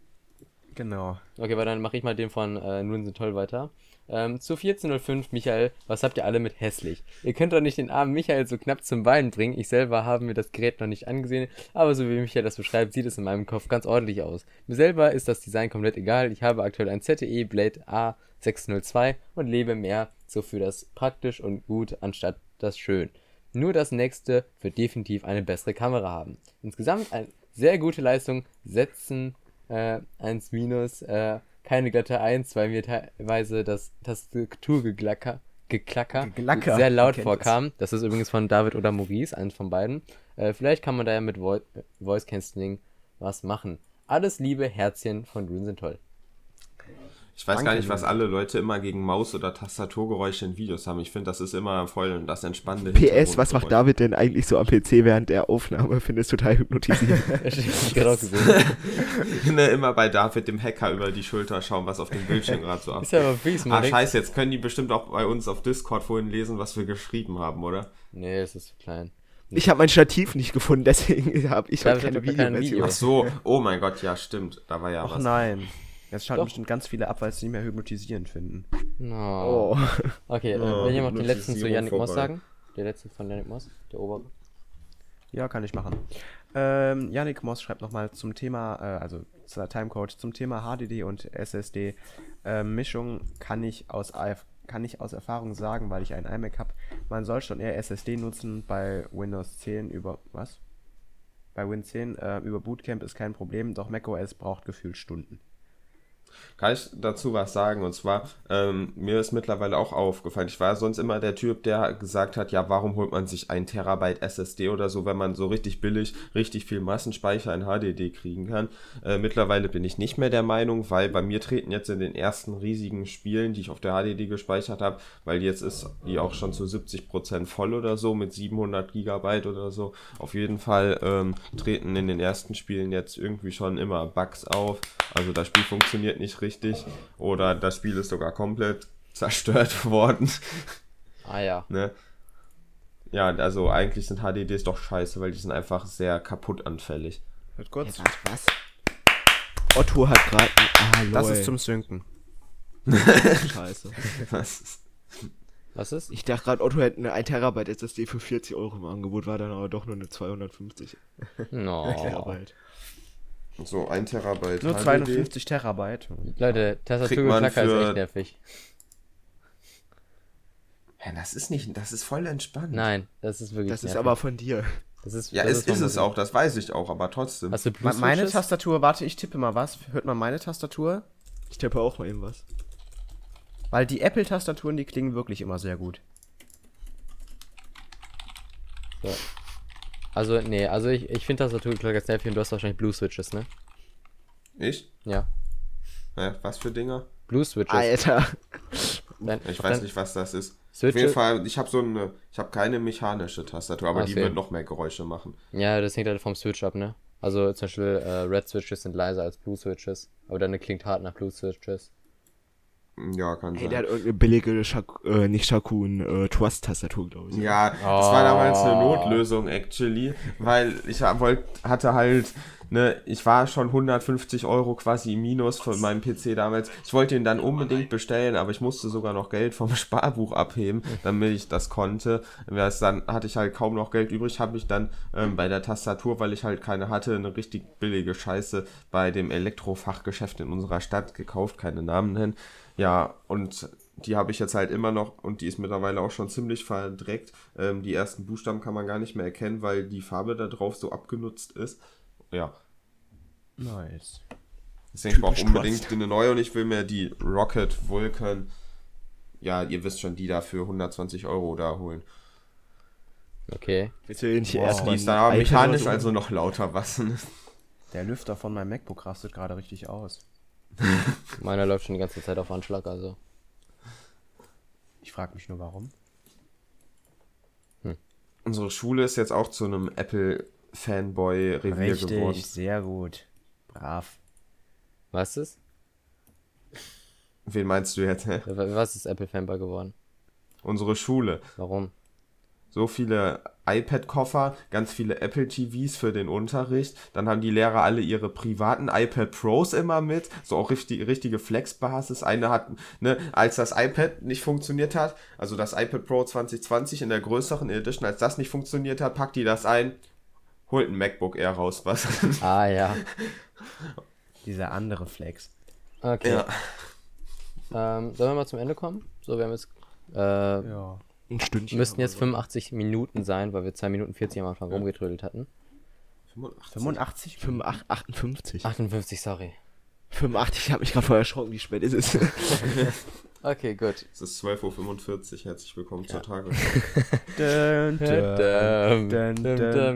Genau. Okay, weil dann mache ich mal den von äh, Nudeln sind toll weiter. Ähm, zu 1405, Michael, was habt ihr alle mit hässlich? Ihr könnt doch nicht den armen Michael so knapp zum Weinen bringen. Ich selber habe mir das Gerät noch nicht angesehen, aber so wie Michael das beschreibt, sieht es in meinem Kopf ganz ordentlich aus. Mir selber ist das Design komplett egal. Ich habe aktuell ein ZTE Blade A602 und lebe mehr so für das praktisch und gut anstatt das schön. Nur das nächste wird definitiv eine bessere Kamera haben. Insgesamt eine sehr gute Leistung, setzen äh, 1 minus, äh, keine glatte 1, weil mir teilweise das Tastaturgeglacker Geklacker Geglacker, sehr laut vorkam. Das ist übrigens von David oder Maurice, eins von beiden. Äh, vielleicht kann man da ja mit Vo Voice Cancelling was machen. Alles Liebe, Herzchen von Grün sind toll. Ich weiß Danke, gar nicht, was alle Leute immer gegen Maus- oder Tastaturgeräusche in Videos haben. Ich finde, das ist immer voll das entspannende PS, was macht. David denn eigentlich so am PC während der Aufnahme? Finde es total hypnotisierend. Ich gerade auch gesehen. ne, immer bei David dem Hacker über die Schulter schauen, was auf dem Bildschirm gerade so Ist ja abgeht. aber fies, man Ah, scheiße, jetzt können die bestimmt auch bei uns auf Discord vorhin lesen, was wir geschrieben haben, oder? Nee, es ist zu klein. ich habe mein Stativ nicht gefunden, deswegen habe ich heute hat keine Videoversion. Video. Ach so, oh mein Gott, ja, stimmt. Da war ja Ach was. nein. Jetzt schalten Doch. bestimmt ganz viele ab, weil sie nicht mehr hypnotisierend finden. No. Oh. Okay, äh, Oh, will jemand den letzten zu Yannick Moss sagen? Der letzte von Yannick Moss? Der obere? Ja, kann ich machen. Ähm, Yannick Moss schreibt nochmal zum Thema, äh, also zur Timecode, zum Thema HDD und SSD äh, Mischung kann ich aus AF kann ich aus Erfahrung sagen, weil ich einen iMac habe, man soll schon eher SSD nutzen bei Windows 10 über was? Bei Win 10 äh, über Bootcamp ist kein Problem, doch macOS braucht gefühlt Stunden. Kann ich dazu was sagen? Und zwar, ähm, mir ist mittlerweile auch aufgefallen, ich war sonst immer der Typ, der gesagt hat, ja, warum holt man sich ein Terabyte SSD oder so, wenn man so richtig billig, richtig viel Massenspeicher in HDD kriegen kann. Äh, mittlerweile bin ich nicht mehr der Meinung, weil bei mir treten jetzt in den ersten riesigen Spielen, die ich auf der HDD gespeichert habe, weil jetzt ist die auch schon zu 70% voll oder so, mit 700 Gigabyte oder so. Auf jeden Fall ähm, treten in den ersten Spielen jetzt irgendwie schon immer Bugs auf. Also das Spiel funktioniert nicht richtig oder das Spiel ist sogar komplett zerstört worden. Ah ja. ne? Ja, also eigentlich sind HDDs doch scheiße, weil die sind einfach sehr kaputtanfällig. Hört kurz. Hey, was? Otto hat gerade. Ah. Das ist zum Synken. Scheiße. Das ist- Was ist? Ich dachte gerade, Otto hätte eine 1 Terabyte SSD für 40 Euro im Angebot, war dann aber doch nur eine 250 No. Terabyte. So ein Terabyte. Nur HDD. 250 Terabyte. Leute, Tastaturgeklacker ist echt nervig. Ja, das ist nicht, das ist voll entspannt. Nein, das ist wirklich Das ist nervig. aber von dir. Das ist, Ja, das es ist, von es auch, das weiß ich auch, aber trotzdem. Hast du Blue Meine Switches? Tastatur, warte, ich tippe mal was. Hört man meine Tastatur? Ich tippe auch mal eben was. Weil die Apple-Tastaturen, die klingen wirklich immer sehr gut. So. Also, nee, also ich, ich finde Tastaturgeklacker ist nervig und du hast wahrscheinlich Blue Switches, ne? ich? Ja. Hä, was für Dinger? Blue Switches. Alter. Dein, Ich auf weiß nicht, was das ist. Auf Switche- jeden Fall, ich habe so eine, ich habe keine mechanische Tastatur, aber Ah, die okay. wird noch mehr Geräusche machen. Ja, das hängt halt vom Switch ab, ne? Also zum Beispiel äh, Red Switches sind leiser als Blue Switches, aber deine klingt hart nach Blue Switches. Ja, kann Hey, sein. der hat irgendeine billige, Shak äh, nicht Shakun, äh, Trust-Tastatur, glaube ich. Ja, das Oh. war damals eine Notlösung, actually, weil ich wollt, hatte halt, ne, ich war schon 150 Euro quasi im Minus von meinem PC damals. Ich wollte ihn dann unbedingt bestellen, aber ich musste sogar noch Geld vom Sparbuch abheben, damit ich das konnte. Das dann hatte ich halt kaum noch Geld übrig, habe ich dann ähm, bei der Tastatur, weil ich halt keine hatte, eine richtig billige Scheiße bei dem Elektrofachgeschäft in unserer Stadt gekauft, keine Namen nennen. Ja, und die habe ich jetzt halt immer noch und die ist mittlerweile auch schon ziemlich verdreckt. Ähm, die ersten Buchstaben kann man gar nicht mehr erkennen, weil die Farbe da drauf so abgenutzt ist. Ja, Nice. deswegen ich brauche Typisch unbedingt eine neue und ich will mir die Rocket Vulcan, ja, ihr wisst schon, die da für 120 Euro da holen. Okay. Willst du nicht Wow. erst Die ist iPad mechanisch, also noch lauter was. Der Lüfter von meinem MacBook rastet gerade richtig aus. Meiner läuft schon die ganze Zeit auf Anschlag, also. Ich frage mich nur, warum. Unsere Schule ist jetzt auch zu einem Apple-Fanboy-Revier geworden. Richtig, sehr gut. Brav. Was ist? Wen meinst du jetzt? Hä? Was ist Apple Fanboy geworden? Unsere Schule. Warum? So viele iPad-Koffer, ganz viele Apple TVs für den Unterricht. Dann haben die Lehrer alle ihre privaten iPad Pros immer mit, so auch richtig, richtige Flex-Basis. Eine hat, ne, als das iPad nicht funktioniert hat, also das iPad Pro 2020 in der größeren Edition, als das nicht funktioniert hat, packt die das ein, holt ein MacBook Air raus, was. Ah ja. Dieser andere Flex. Okay. ja. Ähm, sollen wir mal zum Ende kommen? So, wir haben jetzt. Äh, Ja. Ein Stündchen. müssten jetzt aber 85 Minuten sein, weil wir 2 Minuten 40 am Anfang rumgetrödelt hatten. 85? 85, 58. 58, sorry. 85, ich habe mich gerade vorher erschrocken, wie spät ist es? Okay, gut. Es ist 12.45 Uhr. Herzlich willkommen zur dum,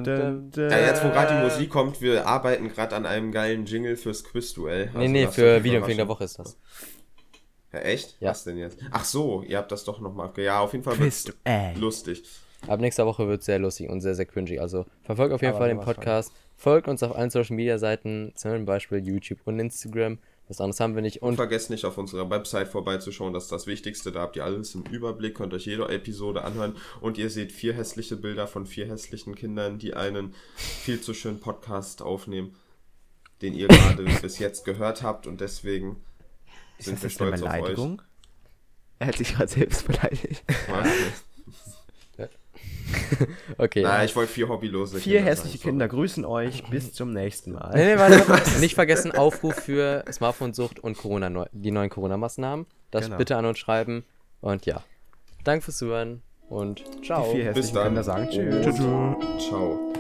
dun, dun. Ja, jetzt wo gerade die Musik kommt, wir arbeiten gerade an einem geilen Jingle fürs Quizduell. Nee, Also nee, euch für Videoempfehlung der Woche ist das. Ja, echt? Ja. Was denn jetzt? Ach so, ihr habt das doch nochmal. Ja, auf jeden Fall wird's Quizduell. lustig. Ab nächster Woche wird es sehr lustig und sehr, sehr cringy. Also verfolgt auf jeden Aber Fall den. Podcast. Folgt uns auf allen Social Media Seiten, zum Beispiel YouTube und Instagram. Was anderes haben wir nicht. Und Und vergesst nicht auf unserer Website vorbeizuschauen, das ist das Wichtigste. Da habt ihr alles im Überblick, könnt euch jede Episode anhören und ihr seht vier hässliche Bilder von vier hässlichen Kindern, die einen viel zu schönen Podcast aufnehmen, den ihr gerade bis jetzt gehört habt und deswegen Ist sind das wir jetzt eine stolz auf euch. Beleidigung? Er hat sich gerade selbst beleidigt. Was? okay. Nein, ich wollte vier hobbylose Vier Kinder hässliche sagen, Kinder grüßen euch. Bis zum nächsten Mal. Nee, nee, warte, warte. Nicht vergessen, Aufruf für Smartphone-Sucht und Corona, die neuen Corona-Maßnahmen. Das Genau. bitte an uns schreiben. Und ja. Danke fürs Zuhören und ciao. Die vier Bis hässlichen dann. Kinder sagen Tschüss. Oh. Ciao.